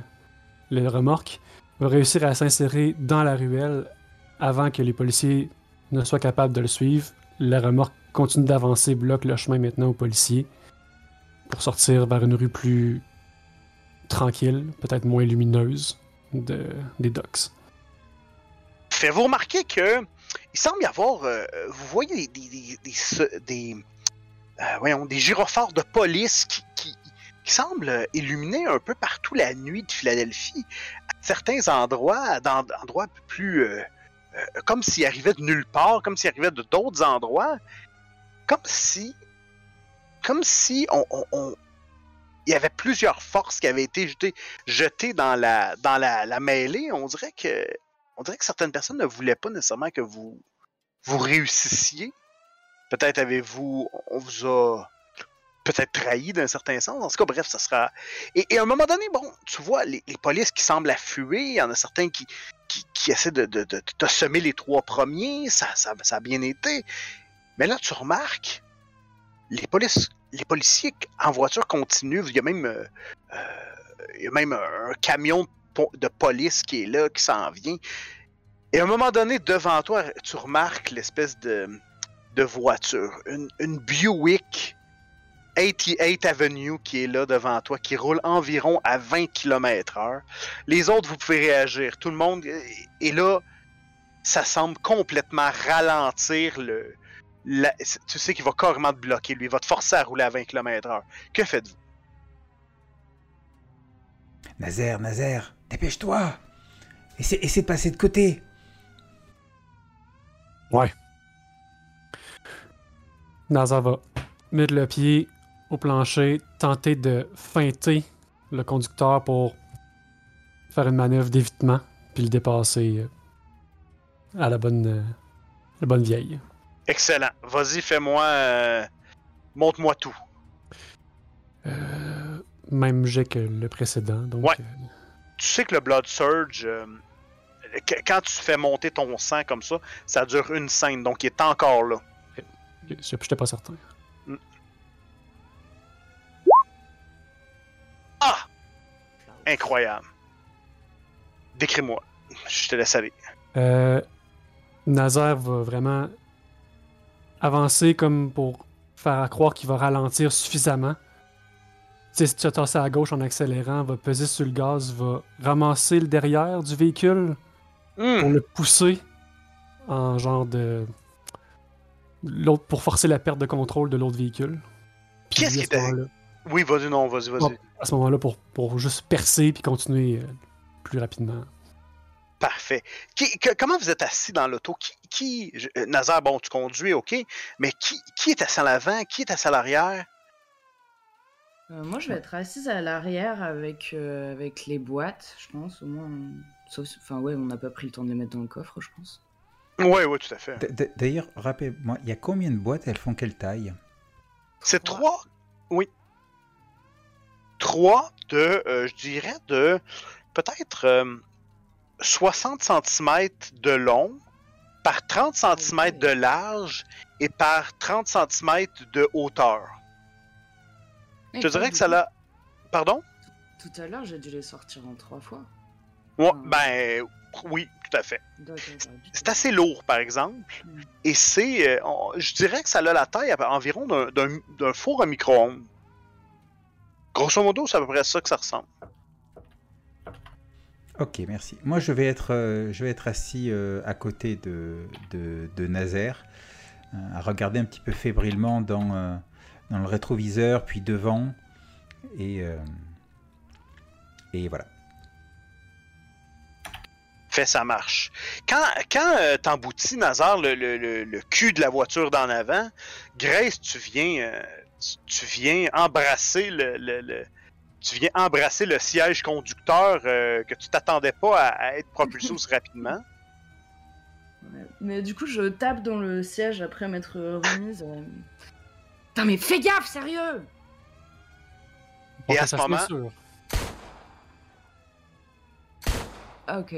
S4: le remorque. Va réussir à s'insérer dans la ruelle avant que les policiers ne soient capables de le suivre. La remorque continue d'avancer, bloque le chemin maintenant aux policiers pour sortir vers une rue plus tranquille, peut-être moins lumineuse de, des docks.
S2: Faites-vous remarquer que il semble y avoir, euh, vous voyez des, des, euh, voyons, des gyrophares de police qui, semblent illuminer un peu partout la nuit de Philadelphie, à certains endroits, dans endroits plus, euh, comme s'ils arrivaient de nulle part, comme s'ils arrivaient de d'autres endroits, comme si, comme si on- il y avait plusieurs forces qui avaient été jetées, jetées dans la, dans la, mêlée. On dirait que on dirait que certaines personnes ne voulaient pas nécessairement que vous, vous réussissiez. Peut-être avez-vous, on vous a peut-être trahi d'un certain sens. En tout cas, bref, ça sera. Et, à un moment donné, bon, tu vois, les, polices qui semblent affluer, il y en a certains qui, qui, essaient de, de, de, de semer les trois premiers, ça, ça, ça a bien été. Mais là, tu remarques, les, polices, les policiers en voiture continuent. Il y a même, euh, euh, il y a même un camion de po- de police qui est là, qui s'en vient. Et à un moment donné, devant toi, tu remarques l'espèce de, de voiture. Une, une Buick 88 Avenue qui est là devant toi, qui roule environ à 20 km/h. Les autres, vous pouvez réagir. Tout le monde. Et là, ça semble complètement ralentir le. La- tu sais qu'il va carrément te bloquer, lui. Il va te forcer à rouler à 20 km/h. Que faites-vous?
S1: Nazaire, Nazaire, dépêche-toi Essaie, essaie de passer de côté
S4: Nazar va mettre le pied au plancher, tenter de feinter le conducteur pour faire une manœuvre d'évitement, puis le dépasser euh, à la bonne, euh, la bonne vieille.
S2: Excellent. Vas-y, fais-moi. euh, Montre-moi tout.
S4: Euh, même jet que le précédent, donc
S2: Ouais.
S4: euh,
S2: tu sais que le Blood Surge, euh, quand tu fais monter ton sang comme ça, ça dure une scène, donc il est encore là.
S4: je j'étais pas certain.
S2: Ah! Incroyable. Décris-moi. Je te laisse aller.
S4: Euh, Nazar va vraiment avancer comme pour faire croire qu'il va ralentir suffisamment. Tu sais, si tu as tassé à gauche en accélérant, va peser sur le gaz, va ramasser le derrière du véhicule
S2: Hmm.
S4: pour le pousser en genre de. L'autre, pour forcer la perte de contrôle de l'autre véhicule.
S2: Qu'est-ce qui
S4: moment-là-
S2: Oui, vas-y, non, vas-y, vas-y.
S4: À ce moment-là, pour, pour juste percer puis continuer euh, plus rapidement.
S2: Parfait. Qui- que- comment vous êtes assis dans l'auto? Qui, qui je- euh, Nazar, bon, tu conduis, ok, mais qui, qui est assis à l'avant? Qui est assis à l'arrière?
S3: Euh, moi, je vais être assise à l'arrière avec, euh, avec les boîtes, je pense, au moins. on- Sauf, enfin, ouais, on n'a pas pris le temps de les mettre dans le coffre, je pense.
S2: Oui, oui, tout à fait.
S1: D'ailleurs, rappelez-moi, il y a combien de boîtes? Elles font quelle taille?
S2: C'est trois? Oui. Trois de, euh, je dirais, de peut-être euh, 60 cm de long par 30 cm de large et par 30 cm de hauteur. Je te dirais que ça l'a. Pardon?
S3: Tout à l'heure, j'ai dû les sortir en trois fois.
S2: Ouais,
S3: Ah.
S2: ben oui, tout à fait. C'est assez lourd, par exemple.
S3: Mm.
S2: Et c'est. euh, je dirais que ça a la taille à- environ d'un four à micro-ondes. Grosso modo, c'est à peu près ça que ça ressemble.
S1: Ok, merci. Moi, je vais être, euh, assis euh, à côté de, de, Nazaire, euh, à regarder un petit peu fébrilement dans, le rétroviseur, puis devant. Et, et voilà.
S2: Fait, ça marche. Quand, quand t'emboutis, Nazar, le, cul de la voiture d'en avant, Grace, tu viens, tu, viens embrasser le- tu viens embrasser le siège conducteur euh, que tu t'attendais pas à, à être propulsé aussi rapidement.
S3: Ouais. Mais du coup, je tape dans le siège après m'être remise. euh. Putain, mais fais gaffe, sérieux
S2: Et à ce moment-.
S3: Ok.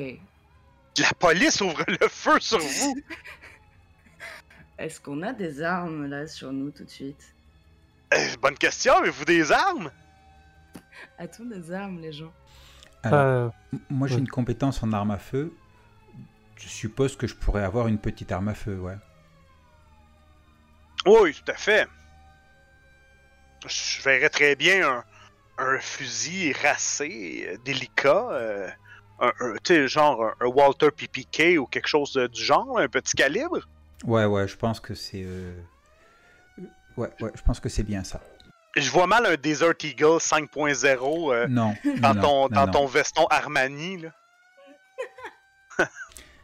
S2: La police ouvre le feu sur vous.
S3: Est-ce qu'on a des armes là sur nous tout de suite?
S2: Euh, bonne question, avez-vous des armes?
S3: A-t-on des armes, les gens
S1: Alors,
S4: Euh,
S1: moi, j'ai
S4: ouais.
S1: une compétence en arme à feu. Je suppose que je pourrais avoir une petite arme à feu, ouais.
S2: Oui, tout à fait. Je verrais très bien un, un fusil racé, euh, délicat, euh, un, un- tu sais, genre un, un Walter PPK ou quelque chose de- du genre, un petit calibre.
S1: Ouais, ouais, je pense que c'est. euh, Ouais, ouais, je pense que c'est bien ça.
S2: Je vois mal un Desert Eagle 5.0 euh,
S1: Non.
S2: dans,
S1: non,
S2: ton,
S1: non,
S2: dans
S1: non.
S2: ton veston Armani. Là.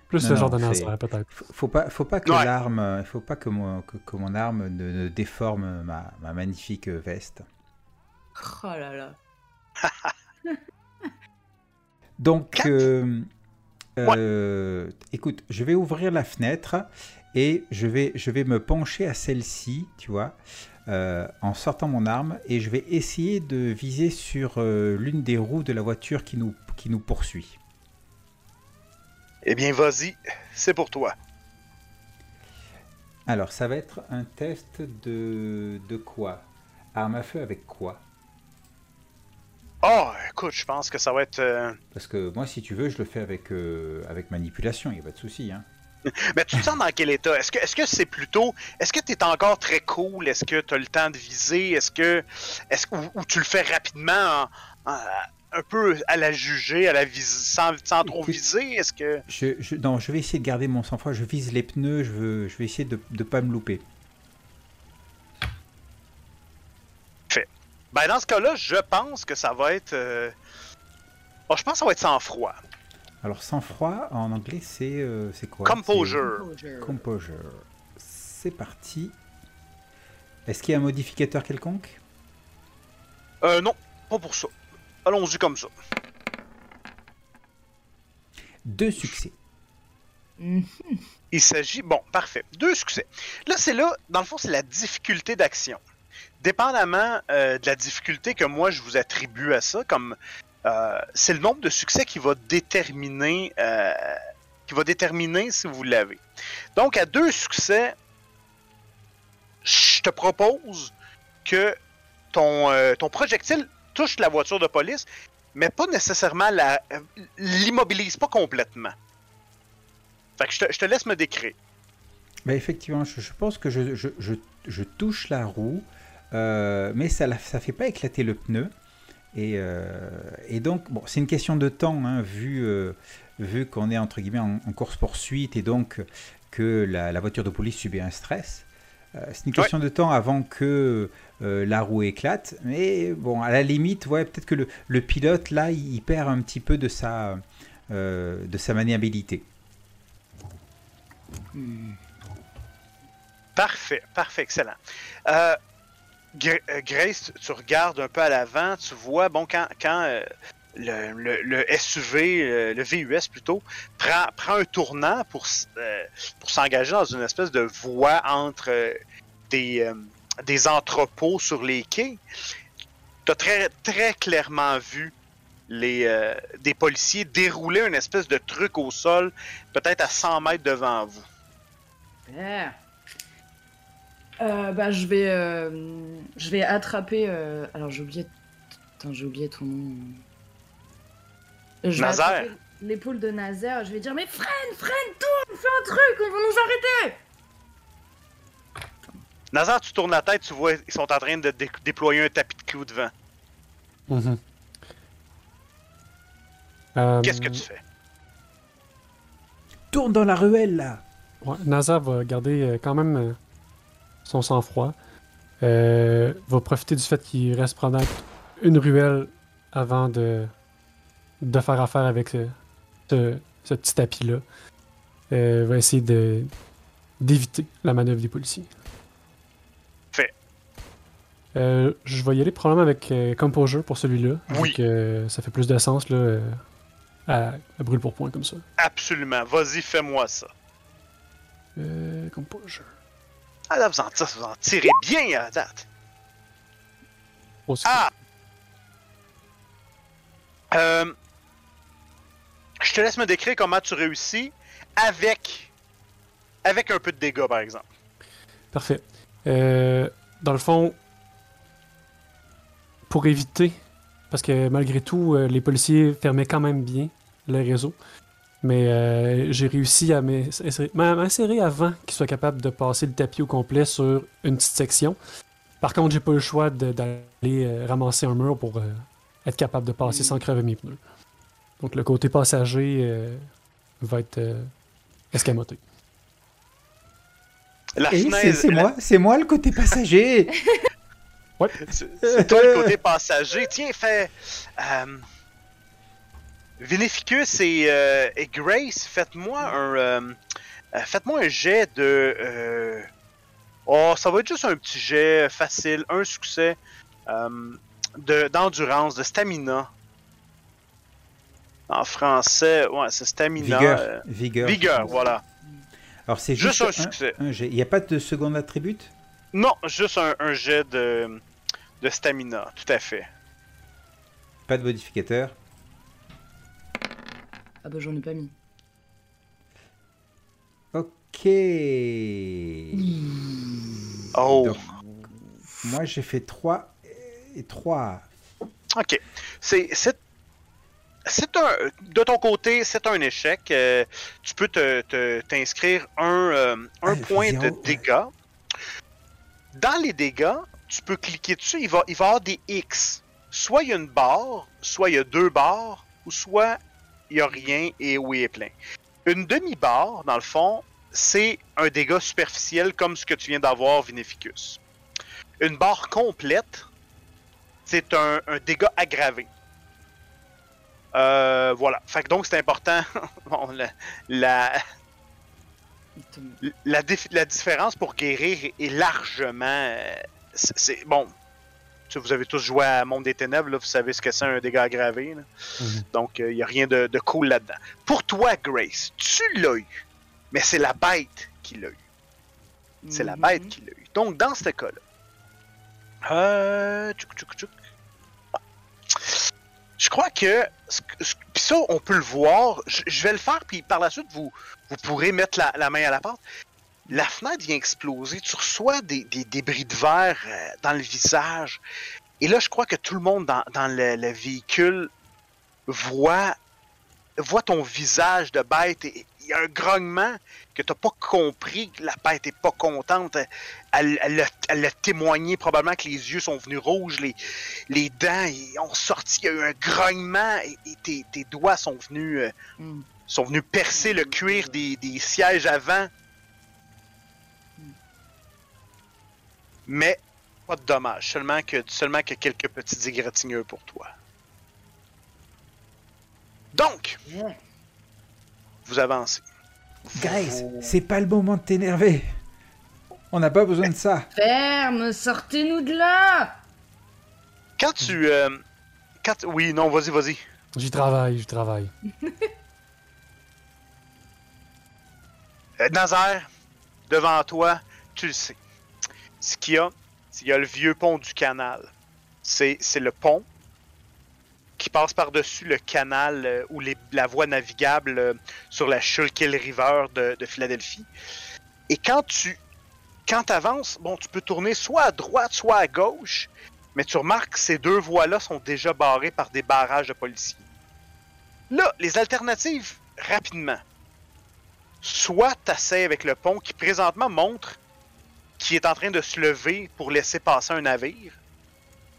S4: Plus
S1: Non,
S4: ce genre de Nazaire, peut-être.
S1: Faut- pas, faut pas que
S2: Ouais.
S1: l'arme, faut pas que mon, que, que mon arme ne, ne déforme ma, ma magnifique veste.
S3: Oh là là.
S1: Donc, euh, euh, écoute, je vais ouvrir la fenêtre et je vais, je vais me pencher à celle-ci, tu vois, euh, en sortant mon arme et je vais essayer de viser sur euh, l'une des roues de la voiture qui nous, qui nous poursuit.
S2: Eh bien, vas-y, c'est pour toi.
S1: Alors, ça va être un test de, de quoi? Arme à feu avec quoi?
S2: Oh, écoute, je pense que ça va être. euh,
S1: Parce que moi, si tu veux, je le fais avec, euh, avec manipulation, il n'y a pas de souci. Hein.
S2: Mais tu te sens dans quel état? Est-ce que est-ce que c'est plutôt. Est-ce que tu es encore très cool? Est-ce que tu as le temps de viser? Est-ce que. Est-ce ou, ou tu le fais rapidement en- en- un peu à la juger, à la vis sans, sans trop
S1: Écoute.
S2: viser? Est-ce que.
S1: Je, je- non, je vais essayer de garder mon sang-froid. Je vise les pneus. Je, veux, je vais essayer de ne pas me louper.
S2: Ben dans ce cas-là, je pense que ça va être. euh, oh, je pense que ça va être sans froid.
S1: Alors, sang-froid, en anglais, c'est euh, quoi?
S2: Composure.
S1: C'est Composure. C'est parti. Est-ce qu'il y a un modificateur quelconque?
S2: Euh, non, pas pour ça. Allons-y comme ça.
S1: Deux succès.
S2: Il s'agit, bon, parfait, deux succès. Là, c'est là, dans le fond, c'est la difficulté d'action. Dépendamment euh, de la difficulté que moi je vous attribue à ça, comme euh, c'est le nombre de succès qui va déterminer, euh, qui va déterminer si vous l'avez. Donc, à deux succès, je te propose que ton, euh, projectile touche la voiture de police, mais pas nécessairement la, l'immobilise pas complètement. Fait je te, laisse me décrire.
S1: Bah, effectivement, je, pense que je, touche la roue, mais ça ne fait pas éclater le pneu. Et, euh, et donc, bon, c'est une question de temps, hein, vu, euh, vu qu'on est entre guillemets en, en course-poursuite et donc que la, la voiture de police subit un stress. Euh, c'est une question de temps avant que euh, la roue éclate. Mais bon, à la limite, ouais, peut-être que le, le pilote, là, il, il perd un petit peu de sa, euh, de sa maniabilité.
S3: Hmm.
S2: Parfait, parfait, excellent. Euh, Grace, tu- regardes un peu à l'avant, tu vois, bon, quand, quand euh, le, SUV, euh, le VUS plutôt, prend, prend un tournant pour, euh, pour s'engager dans une espèce de voie entre euh, des, euh, entrepôts sur les quais, tu as très, très clairement vu les, euh, des policiers dérouler une espèce de truc au sol, peut-être à 100 mètres devant vous.
S3: Super. Euh, bah, je vais, euh, je vais attraper. euh, Alors, j'ai oublié. Attends, j'ai oublié ton nom. Je vais
S2: Nazaire.
S3: attraper L'épaule de Nazaire. Je vais dire Mais freine, freine, tourne, fais un truc, on va nous arrêter.
S2: Nazar, tu tournes la tête, tu vois, ils sont en train de dé- déployer un tapis de clous devant.
S4: Mhm. Euh,
S2: Qu'est-ce que tu fais?
S1: Tourne dans la ruelle, là
S4: Ouais, Nazar va garder euh, quand même euh, son sang-froid. Euh, va profiter du fait qu'il reste pendant une ruelle avant de, de faire affaire avec ce, ce- ce petit tapis-là. Euh, va essayer de d'éviter la manœuvre des policiers.
S2: Fait.
S4: Euh, je vais y aller probablement avec Composure pour celui-là.
S2: Oui.
S4: que, ça fait plus de sens là, à, à brûle pour point comme ça.
S2: Absolument. Vas-y, fais-moi ça.
S4: Euh, Composure.
S2: Ah là, vous en, vous en tirez bien à date. Ah! Euh, je te laisse me décrire comment tu réussis avec, avec un peu de dégâts, par exemple.
S4: Parfait. Euh, dans le fond, pour éviter, parce que malgré tout, euh, les policiers fermaient quand même bien le réseau, mais euh, j'ai réussi à m'insérer avant qu'ils soient capables de passer le tapis au complet sur une petite section. Par contre, j'ai pas eu le choix d'aller euh, ramasser un mur pour euh, être capable de passer sans crever mes pneus. Donc le côté passager euh, va être euh, escamoté.
S1: C'est
S2: la-
S1: moi, c'est moi le côté passager.
S2: C'est c'est toi le côté passager. Tiens, fais. Euh, Vinificus et, euh, et Grace, faites-moi un. euh, euh, faites-moi un jet de. euh, oh, ça va être juste un petit jet facile, un succès de- d'endurance, de stamina. En français, ouais, c'est stamina.
S1: Vigueur. Vigueur.
S2: vigueur, voilà.
S1: Alors c'est
S2: Juste
S1: juste,
S2: un succès.
S1: un jet. Il n'y a pas de seconde attribut
S2: Non, juste un, un jet de, de stamina, tout à fait.
S1: Pas de modificateur?
S3: Ah bah j'en ai pas mis.
S1: Ok.
S2: Oh.
S1: Donc, moi j'ai fait 3 et 3.
S2: Ok. C'est c'est c'est un de ton côté, c'est un échec. Euh, tu peux te te- t'inscrire un euh, un
S1: Ah,
S2: point de dégâts. Dans les dégâts, tu peux cliquer dessus. Il va il va y avoir des X. Soit il y a une barre, soit il y a deux barres, ou soit il y a rien et oui est plein. Une demi-barre, dans le fond, c'est un dégât superficiel comme ce que tu viens d'avoir, Vinificus. Une barre complète, c'est un, un dégât aggravé. Euh, voilà. Fait que donc c'est important. bon, la, la, la, dif- la différence pour guérir est largement. euh, c'est- bon. Sais, Vous avez tous joué à Monde des Ténèbres, là, vous savez ce que c'est un dégât aggravé. là.
S4: Mhm.
S2: Donc, il n'y a rien de, de cool là-dedans. Pour toi, Grace, tu l'as eu, mais c'est la bête qui l'a eu. C'est la
S3: Mhm.
S2: bête qui l'a eu. Donc, dans ce cas-là, euh, tchouk, tchouk, tchouk. Ah. je crois que, puis ça, on peut le voir. Je, je vais le faire, puis par la suite, vous, vous pourrez mettre la, la main à la porte. La fenêtre vient exploser. Tu reçois des, des débris de verre euh, dans le visage. Et là, je crois que tout le monde dans, dans le, le véhicule voit, voit ton visage de bête. et Il y a un grognement que tu n'as pas compris. que La bête est pas contente. Elle, elle, l'a- témoigné probablement que les yeux sont venus rouges, les, les dents ont sorti. Il y a eu un grognement et, et tes, tes doigts sont venus, euh,
S3: Mm.
S2: sont venus percer le cuir des, des sièges avant. Mais pas de dommages, seulement que, seulement que quelques petites égratignures pour toi. Donc, vous avancez.
S1: Grace,
S2: Vous-
S1: c'est pas le moment de t'énerver. On n'a pas besoin de ça.
S3: Ferme, sortez-nous de là
S2: Quand tu. euh, quand, oui, non, vas-y, vas-y.
S4: J'y travaille, j'y travaille.
S2: Euh, Nazaire, devant toi, tu le sais. Ce qu'il y a, c'est qu'il y a le vieux pont du canal. C'est le pont qui passe par-dessus le canal euh, ou la voie navigable euh, sur la Schuylkill River de, de Philadelphie. Et quand tu quand avances, bon, tu peux tourner soit à droite, soit à gauche, mais tu remarques que ces deux voies-là sont déjà barrées par des barrages de policiers. Là, les alternatives, rapidement soit t'essaies avec le pont qui présentement montre qu'il est en train de se lever pour laisser passer un navire,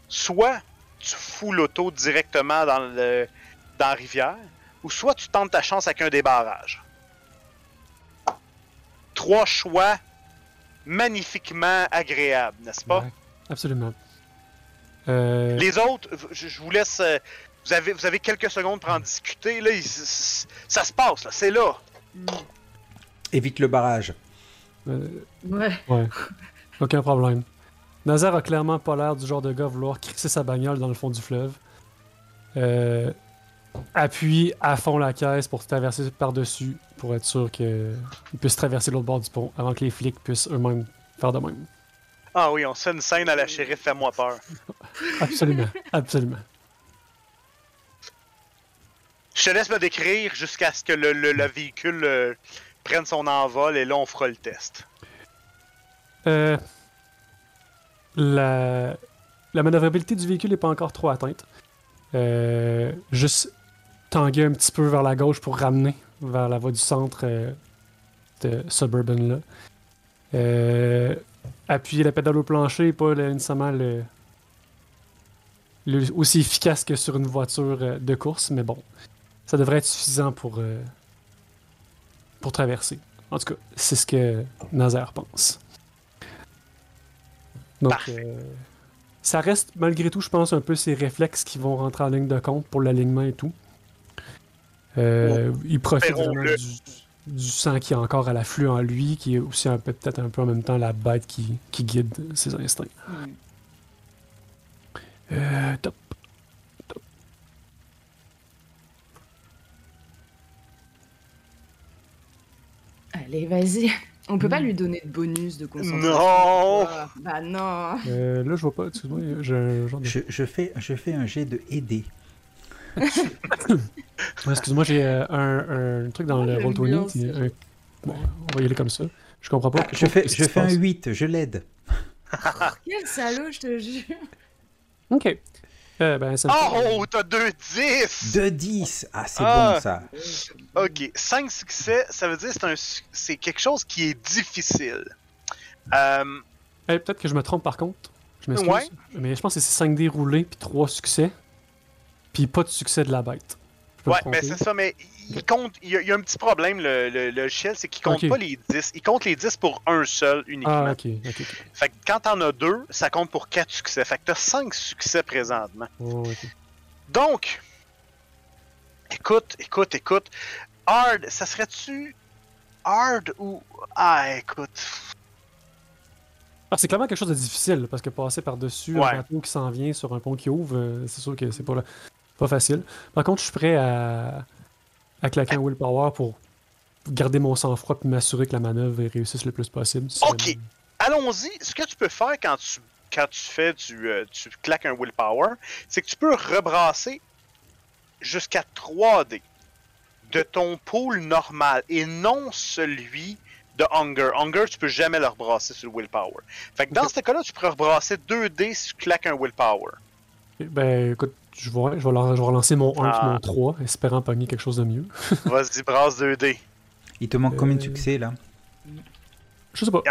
S2: soit tu fous l'auto directement dans, le, dans la rivière, ou soit tu tentes ta chance avec un des barrages. Trois choix magnifiquement agréables, n'est-ce pas?
S4: Ouais, absolument. Euh,
S2: Les autres, je, je vous laisse. euh, Vous avez, vous avez quelques secondes pour en discuter. Là, il- ça se passe, là, c'est là.
S1: Évite le barrage.
S4: Euh,
S3: Ouais.
S4: ouais, aucun problème. Nazar a clairement pas l'air du genre de gars vouloir crisser sa bagnole dans le fond du fleuve. Euh, appuie à fond la caisse pour traverser par-dessus pour être sûr qu'il puisse traverser l'autre bord du pont avant que les flics puissent eux-mêmes faire de même.
S2: Ah oui, on se fait une scène à la shérif, fais-moi peur.
S4: Absolument, absolument.
S2: Je te laisse me décrire jusqu'à ce que le, le- le véhicule euh, prenne son envol et là on fera le test.
S4: Euh, la, manœuvrabilité du véhicule n'est pas encore trop atteinte. Euh, juste tanguer un petit peu vers la gauche pour ramener vers la voie du centre euh, de Suburban là. Appuyer la pédale au plancher, pas nécessairement aussi efficace que sur une voiture de course, mais bon, ça devrait être suffisant pour, pour traverser. En tout cas, c'est ce que Nazaire pense. Donc, euh, ça reste malgré tout, je pense, un peu ces réflexes qui vont rentrer en ligne de compte pour l'alignement et tout. Euh, il profite vraiment du, du sang qui est encore à l'afflux en lui, qui est aussi un peu peut-être un peu en même temps la bête qui, qui guide ses instincts.
S3: Hmm.
S4: Euh, top.
S3: Allez, vas-y. On peut pas
S4: Hmm.
S3: lui donner de bonus de concentration.
S2: Non.
S3: Bah non.
S4: Euh, là, je vois pas, excuse-moi.
S1: Je, je fais, je fais un jet de aider.
S4: Ouais, excuse-moi, j'ai euh, un, un truc dans
S3: Moi,
S4: le
S3: j'aime
S4: roll
S3: bien
S4: 20
S3: aussi.
S4: qui est un- Bon, on va y aller comme ça. Je comprends pas.
S1: Ah, je fais,
S4: qu'est-ce
S1: je
S4: qui se
S1: fais un
S4: passe.
S1: 8, je l'aide.
S3: Quel salaud, je te jure.
S4: Ok. Euh, ben, ça me fait-
S2: Oh, t'as deux 10!
S1: De 10 Ah, c'est
S2: Ah.
S1: bon ça.
S2: Ok, 5 succès, ça veut dire que c'est quelque chose qui est difficile. Euh,
S4: Eh, Peut-être que je me trompe par contre. Je m'excuse.
S2: Ouais.
S4: Mais je pense que c'est 5 dés roulés puis 3 succès. Puis pas de succès de la bête.
S2: Ouais, mais
S4: tromper.
S2: c'est ça, mais il compte. Il y, a- il y a un petit problème, le, le, le logiciel, c'est qu'il compte pas les 10. Il compte les 10 pour un seul uniquement.
S4: Ah, ok, ok.
S2: Fait que quand t'en as deux, ça compte pour 4 succès. Fait que t'as 5 succès présentement.
S4: Oh.
S2: Donc, écoute, écoute, écoute. Hard, ça serait-tu hard ou. Ah, écoute.
S4: Ah, c'est clairement quelque chose de difficile parce que passer par-dessus
S2: Ouais.
S4: un bateau qui s'en vient sur un pont qui ouvre, euh, c'est sûr que c'est pas, pas facile. Par contre, je suis prêt à, à claquer un willpower pour garder mon sang-froid et m'assurer que la manœuvre réussisse le plus possible. Si
S2: Ok. Allons-y. Ce que tu peux faire quand tu, quand tu fais du. euh, tu claques un willpower, c'est que tu peux rebrasser jusqu'à 3D de ton pool normal et non celui de Hunger. Hunger, tu peux jamais le rebrasser sur le willpower. Fait que dans ce cas-là, tu peux rebrasser 2D si tu claques un willpower.
S4: Ben, écoute, je vais, je vais, lan- je vais relancer mon 1 et
S2: Ah.
S4: mon 3, espérant pogner quelque chose de mieux.
S2: Vas-y, brasse 2D.
S1: Il te manque combien de
S4: Euh,
S1: succès là?
S4: Je sais pas.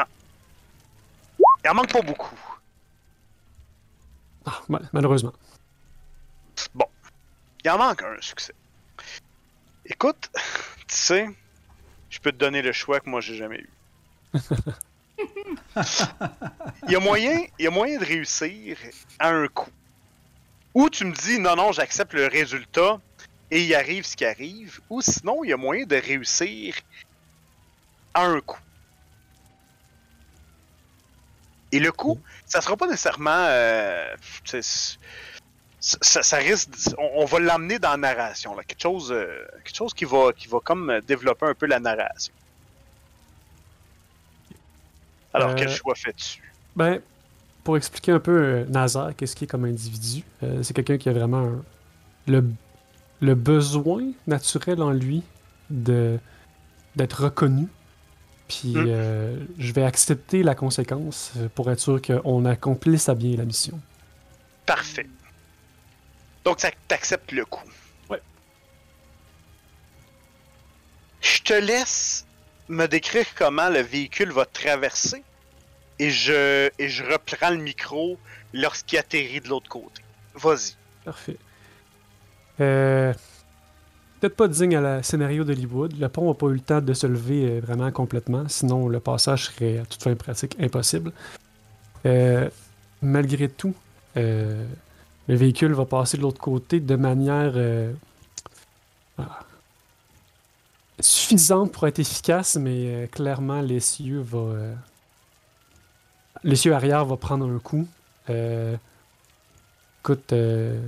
S2: Il en manque pas beaucoup.
S4: Ah, mal- malheureusement.
S2: Il en manque un succès. Écoute, tu sais, je peux te donner le choix que moi j'ai jamais eu. il, y a moyen, il y a moyen de réussir à un coup. Ou tu me dis non, non, j'accepte le résultat et il arrive ce qui arrive. Ou sinon, il y a moyen de réussir à un coup. Et le coup, ça sera pas nécessairement. euh, ça, risque. On, on va l'emmener dans la narration. Là. Quelque, chose, euh, quelque chose qui va, qui va comme euh, développer un peu la narration. Alors,
S4: Euh,
S2: quel choix fais-tu?
S4: Ben, pour expliquer un peu euh, Nazar, qu'est-ce qu'il est comme individu, euh, c'est quelqu'un qui a vraiment un- le, le besoin naturel en lui de d'être reconnu. Puis
S2: Mm.
S4: euh, je vais accepter la conséquence pour être sûr qu'on accomplisse à bien la mission.
S2: Parfait. Donc, t'acceptes le coup.
S4: Ouais.
S2: Je te laisse me décrire comment le véhicule va traverser et je, et je reprends le micro lorsqu'il atterrit de l'autre côté. Vas-y.
S4: Parfait. Euh, Peut-être pas digne à la scénario d'Hollywood. Le pont n'a pas eu le temps de se lever euh, vraiment complètement, sinon le passage serait à toute fin pratique impossible. Euh, malgré tout, le véhicule va passer de l'autre côté de manière ah, suffisante pour être efficace, mais clairement l'essieu va. L'essieu arrière va prendre un coup. Euh, écoute. euh,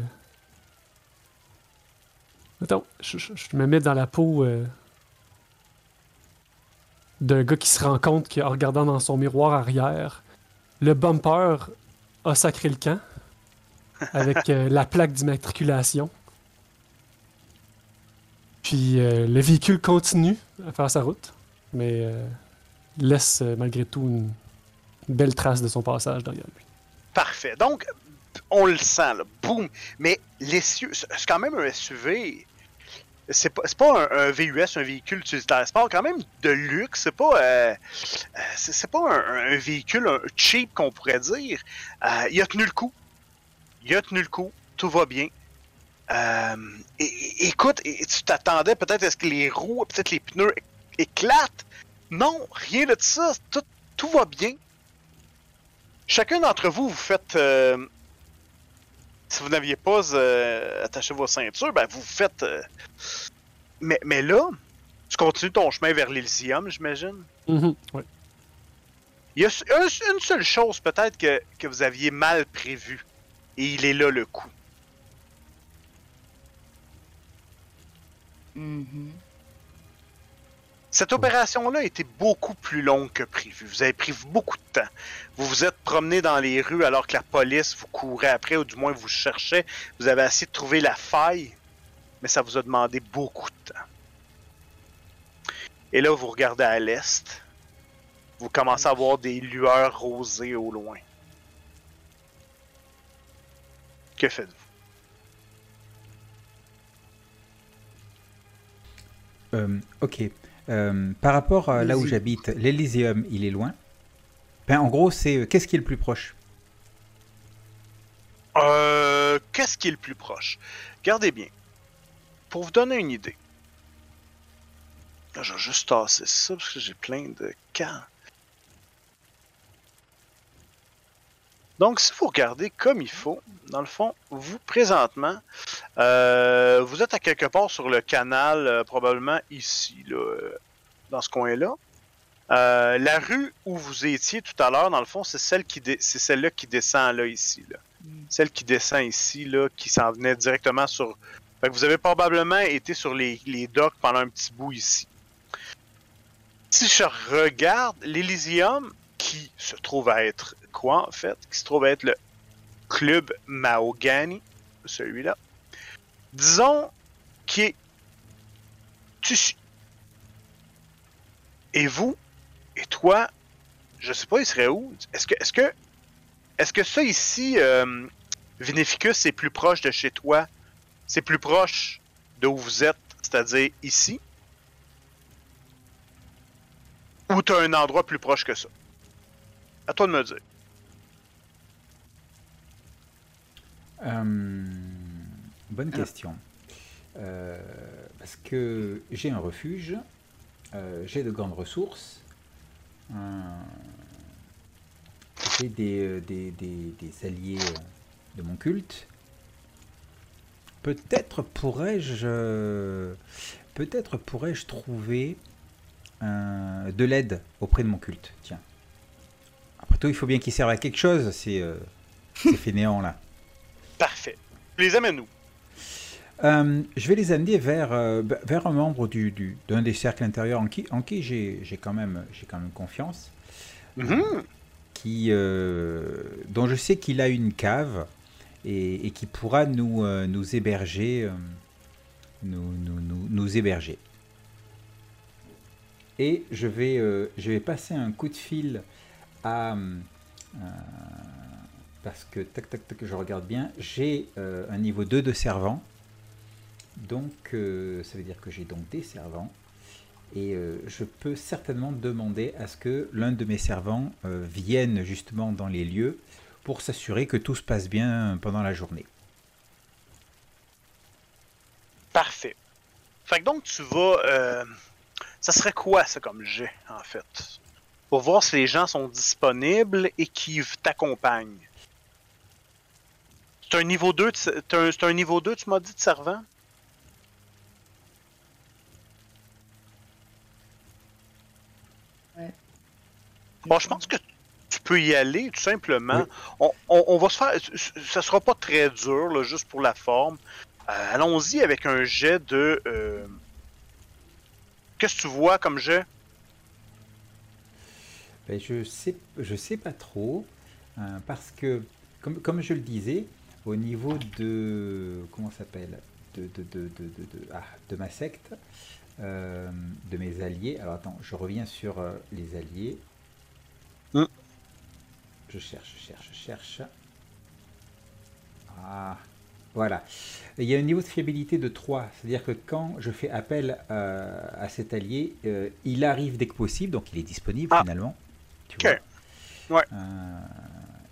S4: Attends, je, me mets dans la peau euh, d'un gars qui se rend compte qu'en regardant dans son miroir arrière, le bumper a sacré le camp avec la plaque d'immatriculation. Puis le véhicule continue à faire sa route, mais laisse malgré tout une belle trace de son passage derrière lui.
S2: Parfait. Donc, on le sent, là. Boum. Mais l'essieu, c'est quand même un SUV. c'est pas, pas un, VUS, un véhicule utilitaire. Pas quand même de luxe. C'est pas, euh, euh, c'est, pas un, véhicule un cheap qu'on pourrait dire. Euh, il a tenu le coup. Il a tenu le coup. Tout va bien. Écoute, tu t'attendais peut-être à ce que les roues, peut-être les pneus éclatent? Non, rien de ça. Tout, tout va bien. Chacun d'entre vous, vous faites. euh, si vous n'aviez pas euh, attaché vos ceintures, ben vous faites. euh, mais, mais là, tu continues ton chemin vers l'Elysium, j'imagine?
S4: Mhm, ouais.
S2: Il y a un- une seule chose peut-être que, que vous aviez mal prévu. Et il est là le coup.
S3: Mhm.
S2: Cette opération-là a été beaucoup plus longue que prévu. Vous avez pris beaucoup de temps. Vous vous êtes promené dans les rues alors que la police vous courait après, ou du moins vous cherchait. Vous avez essayé de trouver la faille, mais ça vous a demandé beaucoup de temps. Et là, vous regardez à l'est. Vous commencez à voir des lueurs rosées au loin. Que faites-vous?
S1: Euh, ok. Euh, par rapport à là où j'habite, l'Elysium, il est loin. Ben, en gros, c'est euh, qu'est-ce qui est le plus proche?
S2: Euh, qu'est-ce qui est le plus proche? Regardez bien. Pour vous donner une idée. Je vais juste tasser ça parce que j'ai plein de camps. Donc, si vous regardez comme il faut, dans le fond, vous, présentement, euh, vous êtes à quelque part sur le canal, euh, probablement ici, là, euh, dans ce coin-là. Euh, la rue où vous étiez tout à l'heure, dans le fond, c'est celle qui c'est celle-là qui descend là, ici. Là
S3: Mm.
S2: celle qui descend ici, là, qui s'en venait directement sur. Fait que vous avez probablement été sur les, les docks pendant un petit bout ici. Si je regarde l'Elysium, qui se trouve à être quoi en fait? Qui se trouve à être le club Mahogany, celui-là. Disons qui est. Et vous, et toi, je sais pas, il serait où? Est-ce que, est-ce que est-ce que ça ici, euh, Vinificus, c'est plus proche de chez toi? C'est plus proche de où vous êtes, c'est-à-dire ici? Ou t'as un endroit plus proche que ça? À toi de me dire.
S1: Euh, Bonne question. Euh, parce que j'ai un refuge, euh, j'ai de grandes ressources, j'ai des, des, des- des alliés de mon culte. Peut-être pourrais-je, peut-être pourrais-je trouver de l'aide auprès de mon culte. Tiens. Il faut bien qu'ils servent à quelque chose, ces, euh, ces fainéants là.
S2: Parfait. Les amène-nous.
S1: Euh, je vais les amener vers, euh, b- vers un membre du, du- d'un des cercles intérieurs en qui, en qui j'ai, quand, même- j'ai quand même confiance,
S2: Mhm.
S1: qui, dont je sais qu'il a une cave et, et qui pourra nous, nous héberger. nous, nous, nous, nous héberger. Et je vais, je vais passer un coup de fil à... euh, parce que, tac, tac, tac, je regarde bien, j'ai euh, un niveau 2 de servant. Donc, euh, ça veut dire que j'ai donc des servants. Et je peux certainement demander à ce que l'un de mes servants vienne justement dans les lieux pour s'assurer que tout se passe bien pendant la journée.
S2: Parfait. Fait que donc, tu vas. ça serait quoi, ça, comme jet, en fait? Pour voir si les gens sont disponibles et qui t'accompagnent. C'est un niveau 2, de- c'est un, niveau 2, tu m'as dit, de servant?
S3: Ouais.
S2: Bon, je pense que tu peux y aller, tout simplement.
S1: Oui.
S2: On, on- on va se faire. Ça sera pas très dur, là, juste pour la forme. Euh, Allons-y avec un jet de. euh, Qu'est-ce que tu vois comme jet?
S1: Ben, je sais, je sais pas trop, euh, parce que, comme, comme je le disais, au niveau de, comment s'appelle, de, de, de, de, de, de- ah, de ma secte, euh, de mes alliés, alors attends, je reviens sur euh, les alliés.
S2: Hmm.
S1: Je cherche, je cherche, je cherche. Ah, Voilà. Il y a un niveau de fiabilité de 3, c'est-à-dire que quand je fais appel euh, à cet allié, euh, il arrive dès que possible, donc il est disponible
S2: Ah.
S1: finalement. Tu vois.
S2: Ouais.
S1: Euh,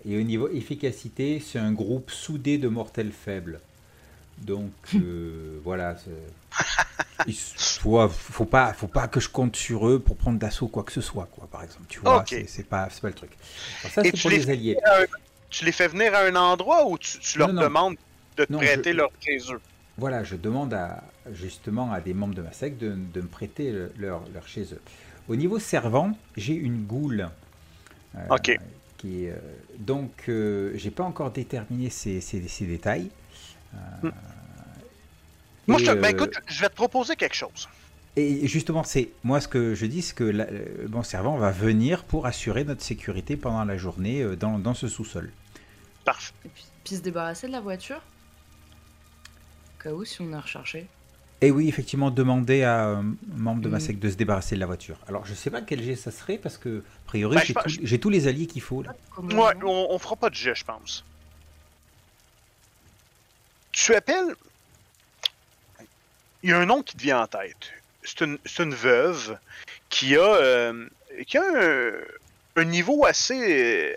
S1: et au niveau efficacité, c'est un groupe soudé de mortels faibles. Donc euh, voilà. Il vois, faut pas, faut pas que je compte sur eux pour prendre d'assaut quoi que ce soit, quoi, par exemple. Tu vois,
S2: Ok.
S1: c'est- pas, pas le truc. Alors ça, c'est pour
S2: les
S1: les alliés.
S2: Tu les fais venir à un endroit où tu, tu leur
S1: Non, non.
S2: demandes de te
S1: Non,
S2: prêter
S1: je-
S2: leur chez eux?
S1: Voilà, je demande à, justement à des membres de ma secte de, de me prêter le- leur, leur chez eux. Au niveau servant, j'ai une goule. Euh,
S2: Ok.
S1: Qui est, euh, donc, euh, j'ai pas encore déterminé ces, ces- ces détails.
S2: Moi, je te- ben, écoute, je vais te proposer quelque chose.
S1: Et justement, c'est moi ce que je dis, c'est que la- bon servant va venir pour assurer notre sécurité pendant la journée euh, dans, dans ce sous-sol.
S2: Parfait.
S3: Et puis, puis se débarrasser de la voiture Au cas où, si on a recherché.
S1: Et oui, effectivement, demander à un membre de ma
S3: Mm.
S1: secte de se débarrasser de la voiture. Alors, je sais pas quel jet ça serait parce que, a priori,
S2: Ben,
S1: j'ai tous les alliés qu'il faut là.
S2: Ouais, on, on fera pas de jet, je pense. Tu appelles? Il y a un nom qui te vient en tête. C'est une, c'est une veuve qui a, euh, qui a un, un niveau assez, euh,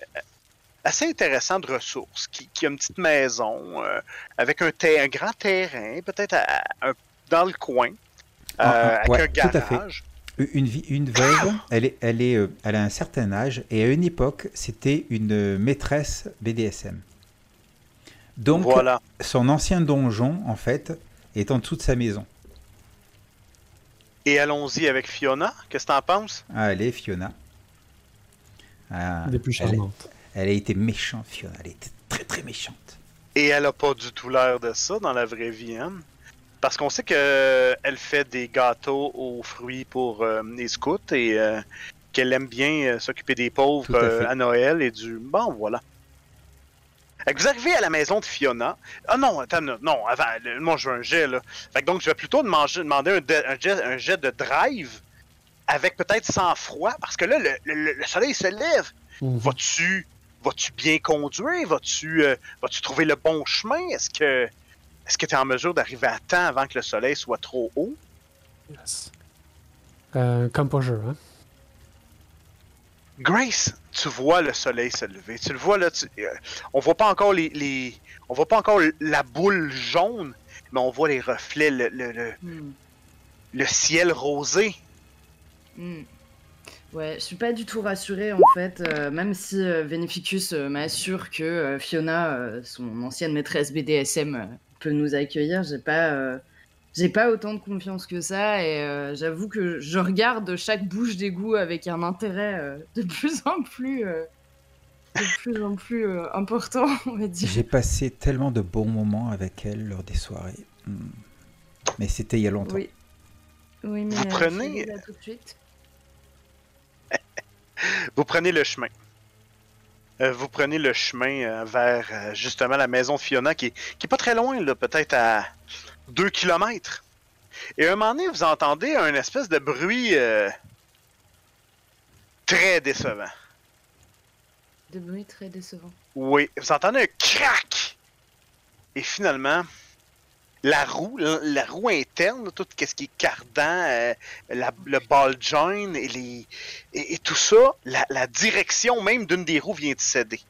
S2: assez intéressant de ressources, qui, qui a une petite maison euh, avec un, ter- un grand terrain, peut-être à- à- un- dans le coin,
S1: Ah, ah,
S2: euh,
S1: ouais, tout à fait.
S2: garage.
S1: Une, vie- une veuve, elle, est, elle, est, euh, elle a un certain âge et à une époque, c'était une euh, maîtresse BDSM. Donc,
S2: Voilà.
S1: son ancien donjon, en fait, est en dessous de sa maison.
S2: Et allons-y avec Fiona. Qu'est-ce que t'en penses?
S1: Ah, allez, Fiona. Ah,
S4: Des plus
S1: elle,
S4: charmantes.
S1: elle a été méchante, Fiona. Elle a été très, très méchante.
S2: Et elle a pas du tout l'air de ça dans la vraie vie, hein? Parce qu'on sait que elle fait des gâteaux aux fruits pour euh, les scouts et euh, qu'elle aime bien euh, s'occuper des pauvres
S1: à
S2: euh, Noël et du... Bon, voilà. Fait que vous arrivez à la maison de Fiona. Ah non, attends, non, avant, moi je veux un jet, là. Fait que donc, je vais plutôt demander, demander un, de- un jet, un jet de drive avec peut-être sans froid, parce que là, le, le- le soleil se lève.
S4: Mhm.
S2: Vas-tu vas-tu bien conduire? Vas-tu euh, vas-tu trouver le bon chemin? Est-ce que est-ce que tu es en mesure d'arriver à temps avant que le soleil soit trop haut?
S4: Yes. Euh, composure, hein?
S2: Grace, tu vois le soleil se lever. Tu le vois là, tu- euh, on voit pas encore les, les- on voit pas encore la boule jaune, mais on voit les reflets, le, le- le-
S3: Hmm.
S2: le ciel rosé.
S3: Hmm. Ouais, je suis pas du tout rassurée en fait, euh, même si euh, Veneficus euh, m'assure que euh, Fiona, euh, son ancienne maîtresse BDSM, euh, peut nous accueillir. J'ai pas, euh, j'ai pas autant de confiance que ça et euh, j'avoue que je regarde chaque bouche d'égout avec un intérêt euh, de plus en plus, euh, de plus en plus euh, important, on va dire.
S1: J'ai passé tellement de bons moments avec elle lors des soirées. Hmm. Mais c'était il y a longtemps.
S3: Oui. Oui, mais
S2: Vous prenez-
S3: là tout de suite.
S2: Vous prenez le chemin. Euh, vous prenez le chemin euh, vers euh, justement la maison de Fiona qui est, qui est pas très loin, là, peut-être à 2 km. Et à un moment donné, vous entendez un espèce de bruit euh, très décevant.
S3: De bruit très décevant.
S2: Oui, vous entendez un crack! Et finalement, la roue, la, la roue interne, tout ce qui est cardan, euh, la- le ball joint et, les, et, et tout ça, la, la direction même d'une des roues vient de céder.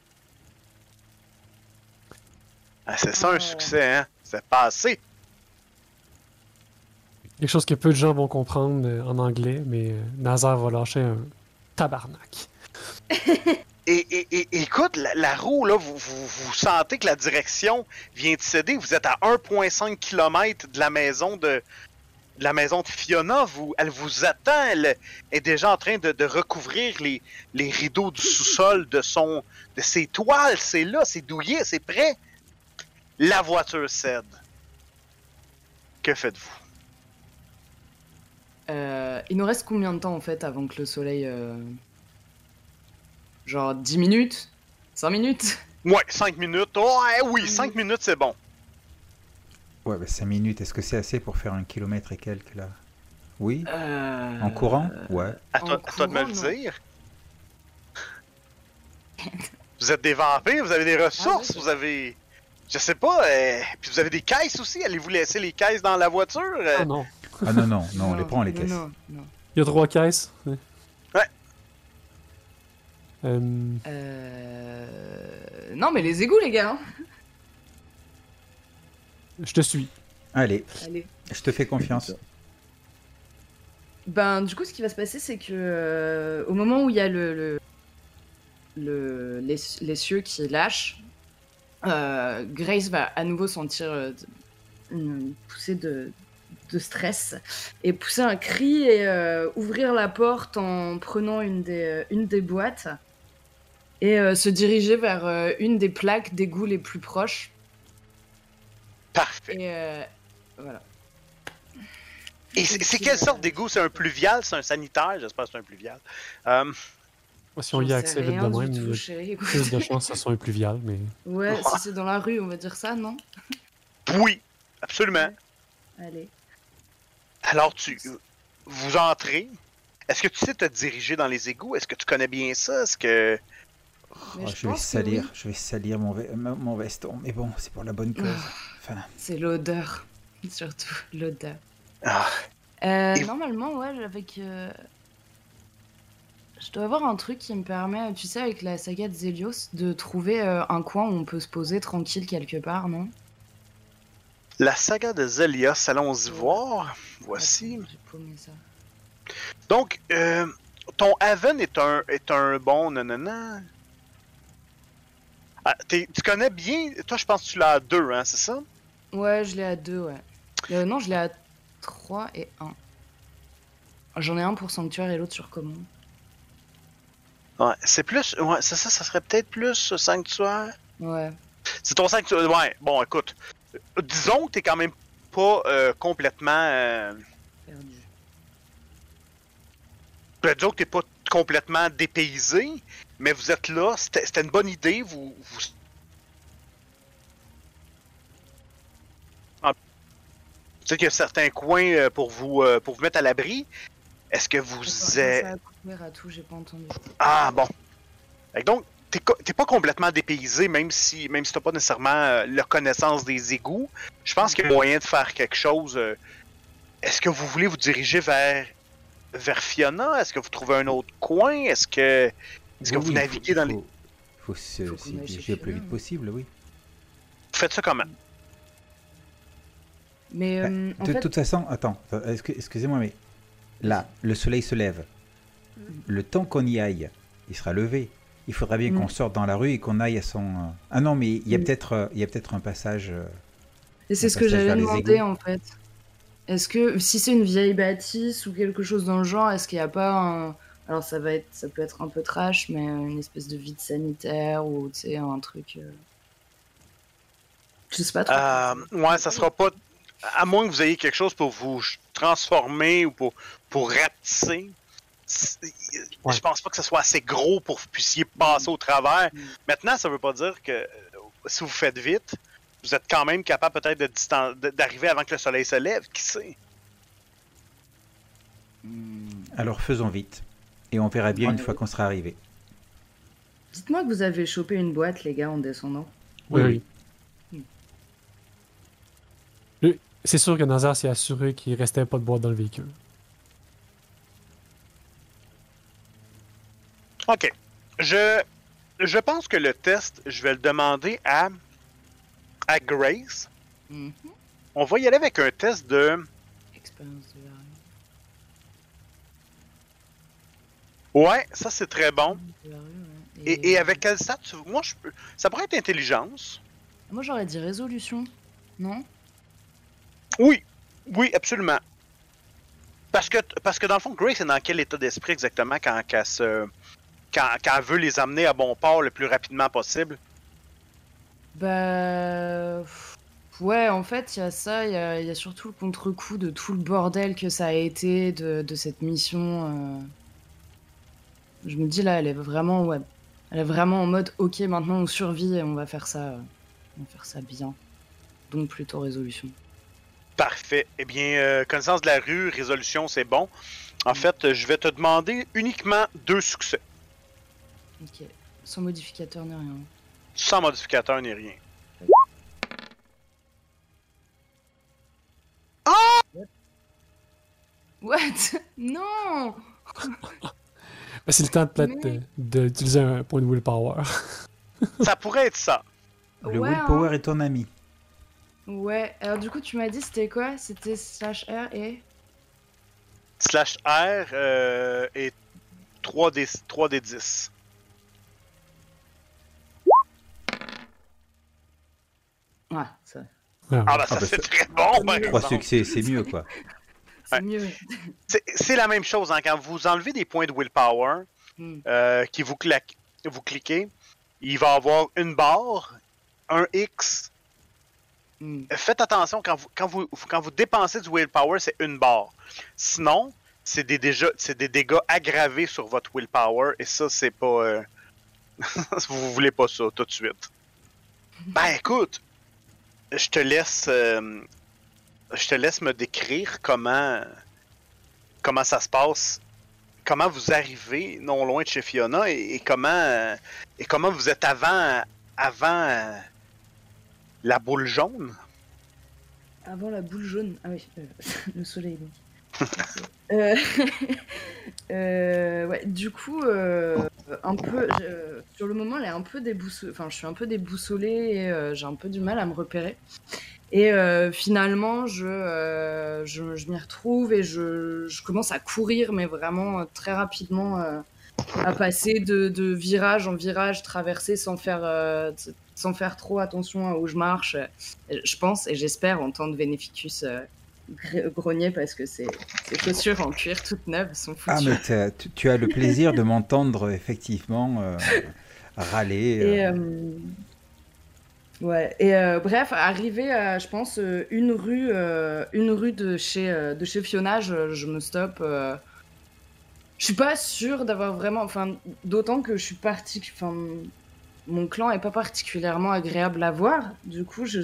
S2: Ah, c'est ça un
S3: Oh.
S2: succès, hein? C'est passé.
S4: Quelque chose que peu de gens vont comprendre euh, en anglais, mais euh, Nazar va lâcher un tabarnak.
S2: Et, écoute, la, roue, là, vous, vous, sentez que la direction vient de céder. Vous êtes à 1,5 km de la maison de, la maison de Fiona. Elle vous attend. Elle est déjà en train de, de recouvrir les, les rideaux du sous-sol de son de ses toiles. C'est là, c'est douillet, c'est prêt. La voiture cède. Que faites-vous?
S3: Euh, il nous reste combien de temps en fait avant que le soleil. euh, Genre 10 minutes? 5 minutes?
S2: Ouais, 5 minutes. Oh, ouais, oui, 5 minutes, c'est bon.
S1: Ouais, bah 5 minutes, est-ce que c'est assez pour faire un kilomètre et quelques là? Oui
S3: Euh,
S1: En courant? Ouais.
S2: À toi,
S3: En
S2: à toi de me le dire. vous êtes des vampires, vous avez des ressources,
S3: Ah oui.
S2: vous avez. Je sais pas. euh, Puis vous avez des caisses aussi. Allez-vous laisser les caisses dans la voiture? euh?
S4: Ah non.
S1: Ah non, non, non, on les prend les
S3: non,
S1: caisses.
S3: Non, non.
S4: Il y a trois caisses. Euh,
S3: Euh... Non, mais les égouts, les gars. hein.
S4: je te suis.
S1: Allez,
S3: Allez.
S1: je te fais confiance.
S3: Ben, du coup, ce qui va se passer, c'est que euh, au moment où il y a le, le, le- les, les cieux qui lâchent, euh, Grace va à nouveau sentir euh, une poussée de, de stress et pousser un cri et euh, ouvrir la porte en prenant une des, une des boîtes et euh, se diriger vers euh, une des plaques d'égout les plus proches.
S2: Parfait.
S3: Et euh, voilà.
S2: Et c'est quelle sorte d'égout? C'est un pluvial? C'est un sanitaire? J'espère que c'est un pluvial. Euh,
S4: Si on y a accès vite
S3: rien
S4: de plus de chances que ça soit un pluvial, mais.
S3: Ouais, si c'est dans la rue, on va dire ça, non?
S2: Oui, absolument.
S3: Allez.
S2: Alors, tu vous entrez. Est-ce que tu sais te diriger dans les égouts? Est-ce que tu connais bien ça? Est-ce que.
S3: Mais
S1: Oh,
S3: je
S1: je vais salir,
S3: oui.
S1: je vais salir mon, ve- mon mon veston, mais bon, c'est pour la bonne cause. Enfin,
S3: C'est l'odeur, surtout l'odeur.
S2: Ah,
S3: Euh,
S2: Et-
S3: Normalement, ouais, avec. euh, Je dois avoir un truc qui me permet, tu sais, avec la saga de Zelios, de trouver euh, un coin où on peut se poser tranquille quelque part, non?
S2: La saga de Zelios, allons-y voir. Voici.
S3: Attends, J'ai paumé ça.
S2: Donc, euh, ton Haven est un, est un bon nanana. Ah, tu connais bien. Toi, je pense que tu l'as à deux, hein, c'est ça?
S3: Ouais, je l'ai à deux, ouais. Euh, non, je l'ai à 3 et 1. J'en ai un pour Sanctuaire et l'autre sur commande.
S2: Ouais, c'est plus. Ouais, c'est ça, ça serait peut-être plus Sanctuaire?
S3: Ouais.
S2: C'est ton Sanctuaire. Ouais, bon, écoute. euh, Disons que t'es quand même pas euh, complètement. Euh,
S3: Perdu.
S2: ben, disons que t'es pas complètement dépaysé, mais vous êtes là. C'était une bonne idée. Vous. vous... Ah, Peut-être qu'il y a certains coins euh, pour vous, euh, pour vous mettre à l'abri. Est-ce que vous êtes.
S3: Ça a coupé à tout, j'ai pas entendu.
S2: Ah bon. Donc, t'es pas complètement dépaysé, même si même si t'as pas nécessairement euh, la connaissance des égouts. Je pense qu'il y a moyen de faire quelque chose. Est-ce que vous voulez vous diriger vers vers Fiona? Est-ce que vous trouvez un autre coin? Est-ce que est-ce que
S1: oui,
S2: vous
S1: il
S2: naviguez
S1: faut-
S2: dans les
S1: faut- faut se
S3: Faut aille
S1: diriger le plus vite possible, oui.
S2: Vous faites ça comment?
S3: Mais euh, en
S1: de
S3: fait,
S1: toute façon, attends, euh, excu- excusez-moi, mais là, le soleil se lève. Le temps qu'on y aille, il sera levé. Il faudra bien
S3: Mm.
S1: qu'on sorte dans la rue et qu'on aille à son. euh, Ah non, mais il y a
S3: Mm.
S1: peut-être, euh, il y a peut-être un passage. euh,
S3: et c'est ce que
S1: les
S3: demander
S1: égouts.
S3: en fait. Est-ce que si c'est une vieille bâtisse ou quelque chose dans le genre, est-ce qu'il n'y a pas un alors ça va être ça peut être un peu trash mais euh, une espèce de vide sanitaire ou tu sais un truc euh, je sais pas trop.
S2: Euh, Ouais, ça sera pas. À moins que vous ayez quelque chose pour vous transformer ou pour pour rapetisser.
S4: Ouais.
S2: Je pense pas que ce soit assez gros pour que vous puissiez passer au travers.
S3: Mm.
S2: Maintenant, ça veut pas dire que euh, si vous faites vite, vous êtes quand même capable peut-être de distan- de- d'arriver avant que le soleil se lève. Qui sait?
S1: Alors faisons vite. Et on verra bien
S3: Ouais.
S1: une fois qu'on sera arrivé.
S3: Dites-moi que vous avez chopé une boîte les gars en descendant.
S4: Oui,
S1: Oui,
S4: oui. Le- C'est sûr que Nazar s'est assuré qu'il restait pas de boîte dans le véhicule.
S2: Ok. Je, je pense que le test, je vais le demander à, à Grace.
S3: Mhm.
S2: On va y aller avec un test de.
S3: Expérience de la rue.
S2: Ouais, ça c'est très bon. Et, et avec quel stat tu- Moi, je peux. Ça pourrait être intelligence.
S3: Moi j'aurais dit résolution, non?
S2: Oui, oui, absolument. Parce que, parce que dans le fond, Grace est dans quel état d'esprit exactement quand, quand, elle se- quand, quand elle veut les amener à bon port le plus rapidement possible?
S3: Bah. Ouais, en fait, il y a ça, il y a, il y a surtout le contre-coup de tout le bordel que ça a été de, de cette mission. euh je me dis là, elle est vraiment, ouais, elle est vraiment en mode, ok, maintenant on survit et on va faire ça, euh, on va faire ça bien. Donc plutôt résolution.
S2: Parfait. Eh bien, euh, connaissance de la rue, résolution, c'est bon. En mm. fait, je vais te demander uniquement deux succès.
S3: Ok. Sans modificateur ni rien.
S2: Sans modificateur ni rien. Ah!
S3: What? Non!
S4: c'est le temps de peut-être
S3: Mais-
S4: d'utiliser un point de willpower.
S2: Ça pourrait être ça.
S1: Le
S3: Ouais,
S1: willpower
S3: hein.
S1: est ton ami.
S3: Ouais, alors du coup, tu m'as dit c'était quoi? C'était slash R et?
S2: Slash R euh, et 3 des, 3 des 10.
S3: Ouais, ça.
S2: Ah bah ça
S1: bah,
S2: c'est très bon,
S1: Trois succès, c'est mieux quoi.
S3: C'est mieux.
S2: C'est- la même chose, hein, quand vous enlevez des points de willpower,
S3: Hmm.
S2: euh, qui vous, claquent- vous cliquez, il va avoir une barre, un X.
S3: Hmm.
S2: Faites attention, quand vous, quand vous, quand vous dépensez du willpower, c'est une barre. Sinon, c'est des, déjà- c'est des dégâts aggravés sur votre willpower, et ça, c'est pas... euh, vous voulez pas ça tout de suite. Ben écoute, je te laisse... euh, je te laisse me décrire comment... Comment ça se passe comment vous arrivez non loin de chez Fiona et, et comment et comment vous êtes avant avant euh, la boule jaune?
S3: Avant la boule jaune. Ah oui, euh, le soleil. donc. Euh, euh, ouais, du coup, un peu, sur le moment, elle est un peu déboussolée. Enfin, je suis un peu déboussolée et j'ai un peu du mal à me repérer. Et euh, finalement, je, euh, je, je m'y retrouve et je, je commence à courir, mais vraiment euh, très rapidement, à passer de, de virage en virage, traverser sans faire, sans faire trop attention à où je marche. Je pense et j'espère entendre Vénéficus gr- grogner parce que ses, ses chaussures en cuir toutes neuves sont foutues.
S1: Ah, mais tu, tu as le plaisir de m'entendre effectivement râler.
S3: Et, ouais. Et euh, bref, arrivé à, je pense, euh, une rue, euh, une rue de chez, de chez je, me stoppe. je suis pas sûre d'avoir vraiment, enfin, d'autant que je suis partie, enfin, mon clan est pas particulièrement agréable à voir. Du coup, je,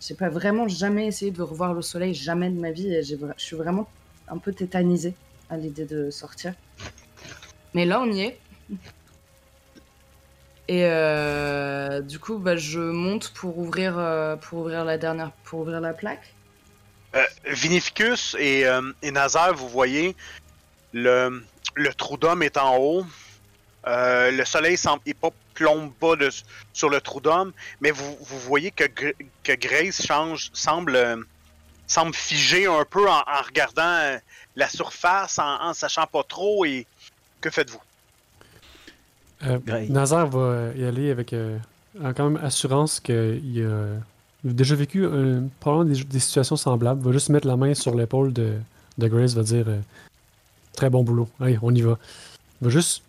S3: j'ai pas vraiment jamais essayé de revoir le soleil, jamais de ma vie, je suis vraiment un peu tétanisée à l'idée de sortir. Mais là, on y est. Et euh, du coup, bah, je monte pour ouvrir, euh, pour ouvrir la dernière, pour ouvrir la plaque.
S2: Euh, Vinificus et, et Nazar, vous voyez, le, le trou d'homme est en haut. Le soleil semble, pas, plombe pas sur le trou d'homme, mais vous, vous voyez que, que Grace semble, semble un peu en, regardant la surface, en, en sachant pas trop. Et que faites-vous?
S4: Euh. Nazar va y aller avec euh, quand même assurance qu'il a déjà vécu euh, probablement des, des situations semblables. Va juste mettre la main sur l'épaule de, de Grace, va dire euh, Très bon boulot, allez, on y va. Va juste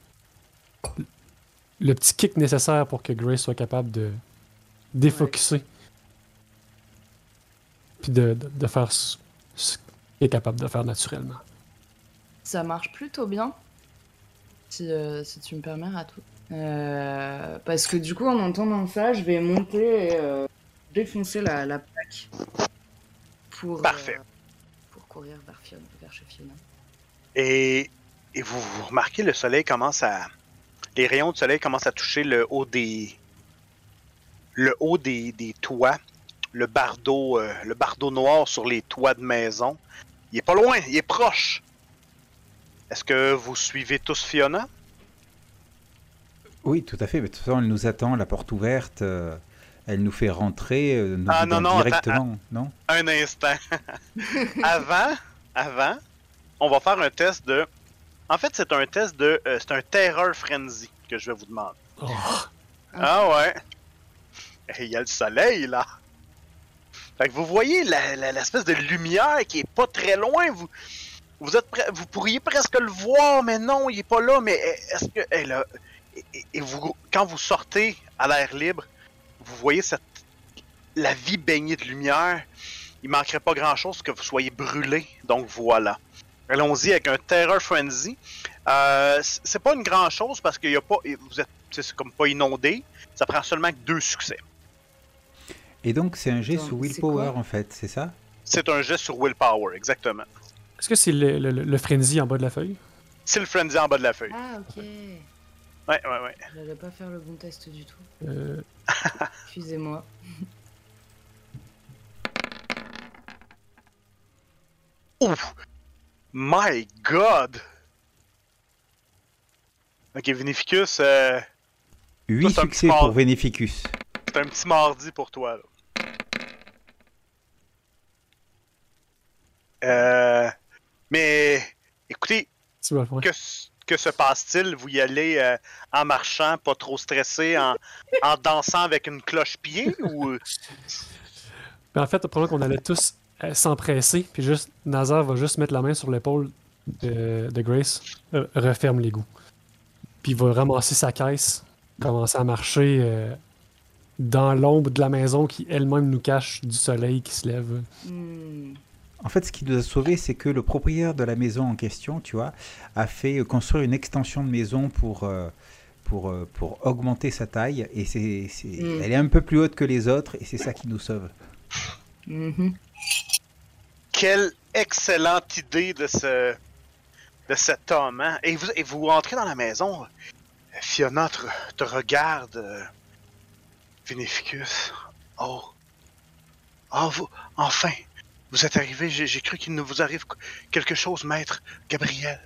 S4: le petit kick nécessaire pour que Grace soit capable de défocuser. Puis de, de, de faire ce ce qu'il est capable de faire naturellement.
S3: Ça marche plutôt bien, si, euh, si tu me permets, Ratou. Euh, parce que du coup, en entendant ça, je vais monter et euh, défoncer la, la plaque pour,
S2: Parfait.
S3: euh, pour courir vers, Fiona, vers chez Fiona.
S2: Et, et vous, vous remarquez, le soleil commence à. Les rayons de soleil commencent à toucher le haut des. Le haut des, des toits. Le bardeau, le bardeau noir sur les toits de maison. Il est pas loin, il est proche. Est-ce que vous suivez tous Fiona?
S1: Oui, tout à fait. Mais de toute façon, elle nous attend, la porte ouverte. euh, elle nous fait rentrer euh, nous
S2: Ah, non,
S1: guidant
S2: non, attends,
S1: directement, non?
S2: Un instant. avant, avant, on va faire un test de. En fait, c'est un test de. euh, c'est un terror frenzy que je vais vous demander.
S4: Oh,
S2: Ah ouais. Et Il y a le soleil là. Fait que vous voyez la- la- l'espèce de lumière qui est pas très loin. Vous, vous êtes prêt- vous pourriez presque le voir, mais non, il est pas là. Mais est-ce que elle a- et, et- et vous, quand vous sortez à l'air libre, vous voyez cette la vie baignée de lumière. Il manquerait pas grand chose que vous soyez brûlé. Donc voilà. Allons-y avec un Terror Frenzy. Euh, c'est pas une grande chose parce qu'il y a pas. Vous êtes c'est comme pas inondé. Ça prend seulement deux succès.
S1: Et donc, c'est un jet
S3: c'est
S1: willpower, en fait, c'est ça?
S2: C'est un geste sur Willpower, exactement.
S4: Est-ce que c'est le, le, le frenzy en bas de la feuille?
S2: C'est le frenzy en bas de la feuille.
S3: Ah, ok.
S2: Ouais, ouais, ouais.
S3: J'allais pas faire le bon test du tout.
S4: Euh,
S3: Excusez-moi.
S2: Ouf! My God! Ok, Vinificus, euh,
S1: 8
S2: c'est un
S1: succès
S2: petit
S1: pour
S2: mort.
S1: Vénéficus.
S2: c'est un petit mardi pour toi. Là. Euh, mais écoutez, que, que se passe-t-il? Vous y allez euh, en marchant, pas trop stressé, en, en dansant avec une cloche-pied ou?
S4: Mais en fait, probablement qu'on allait tous euh, s'empresser, puis juste Nazar va juste mettre la main sur l'épaule de, de Grace, euh, referme l'égout. Puis il va ramasser sa caisse, commencer à marcher euh, dans l'ombre de la maison qui elle-même nous cache du soleil qui se lève.
S3: Hmm.
S1: En fait, ce qui nous a sauvés, c'est que le propriétaire de la maison en question, tu vois, a fait euh, construire une extension de maison pour, euh, pour, euh, pour augmenter sa taille. Et c'est, c'est-
S3: Mm.
S1: elle est un peu plus haute que les autres, et c'est ça qui nous sauve.
S3: Mhm.
S2: Quelle excellente idée de ce de cet homme. Hein? Et, vous, et vous rentrez dans la maison. Fiona te, te regarde. euh, Vinificus. Oh. Oh, vous. Enfin. Vous êtes arrivé. J'ai cru qu'il ne vous arrive quelque chose, maître Gabriel.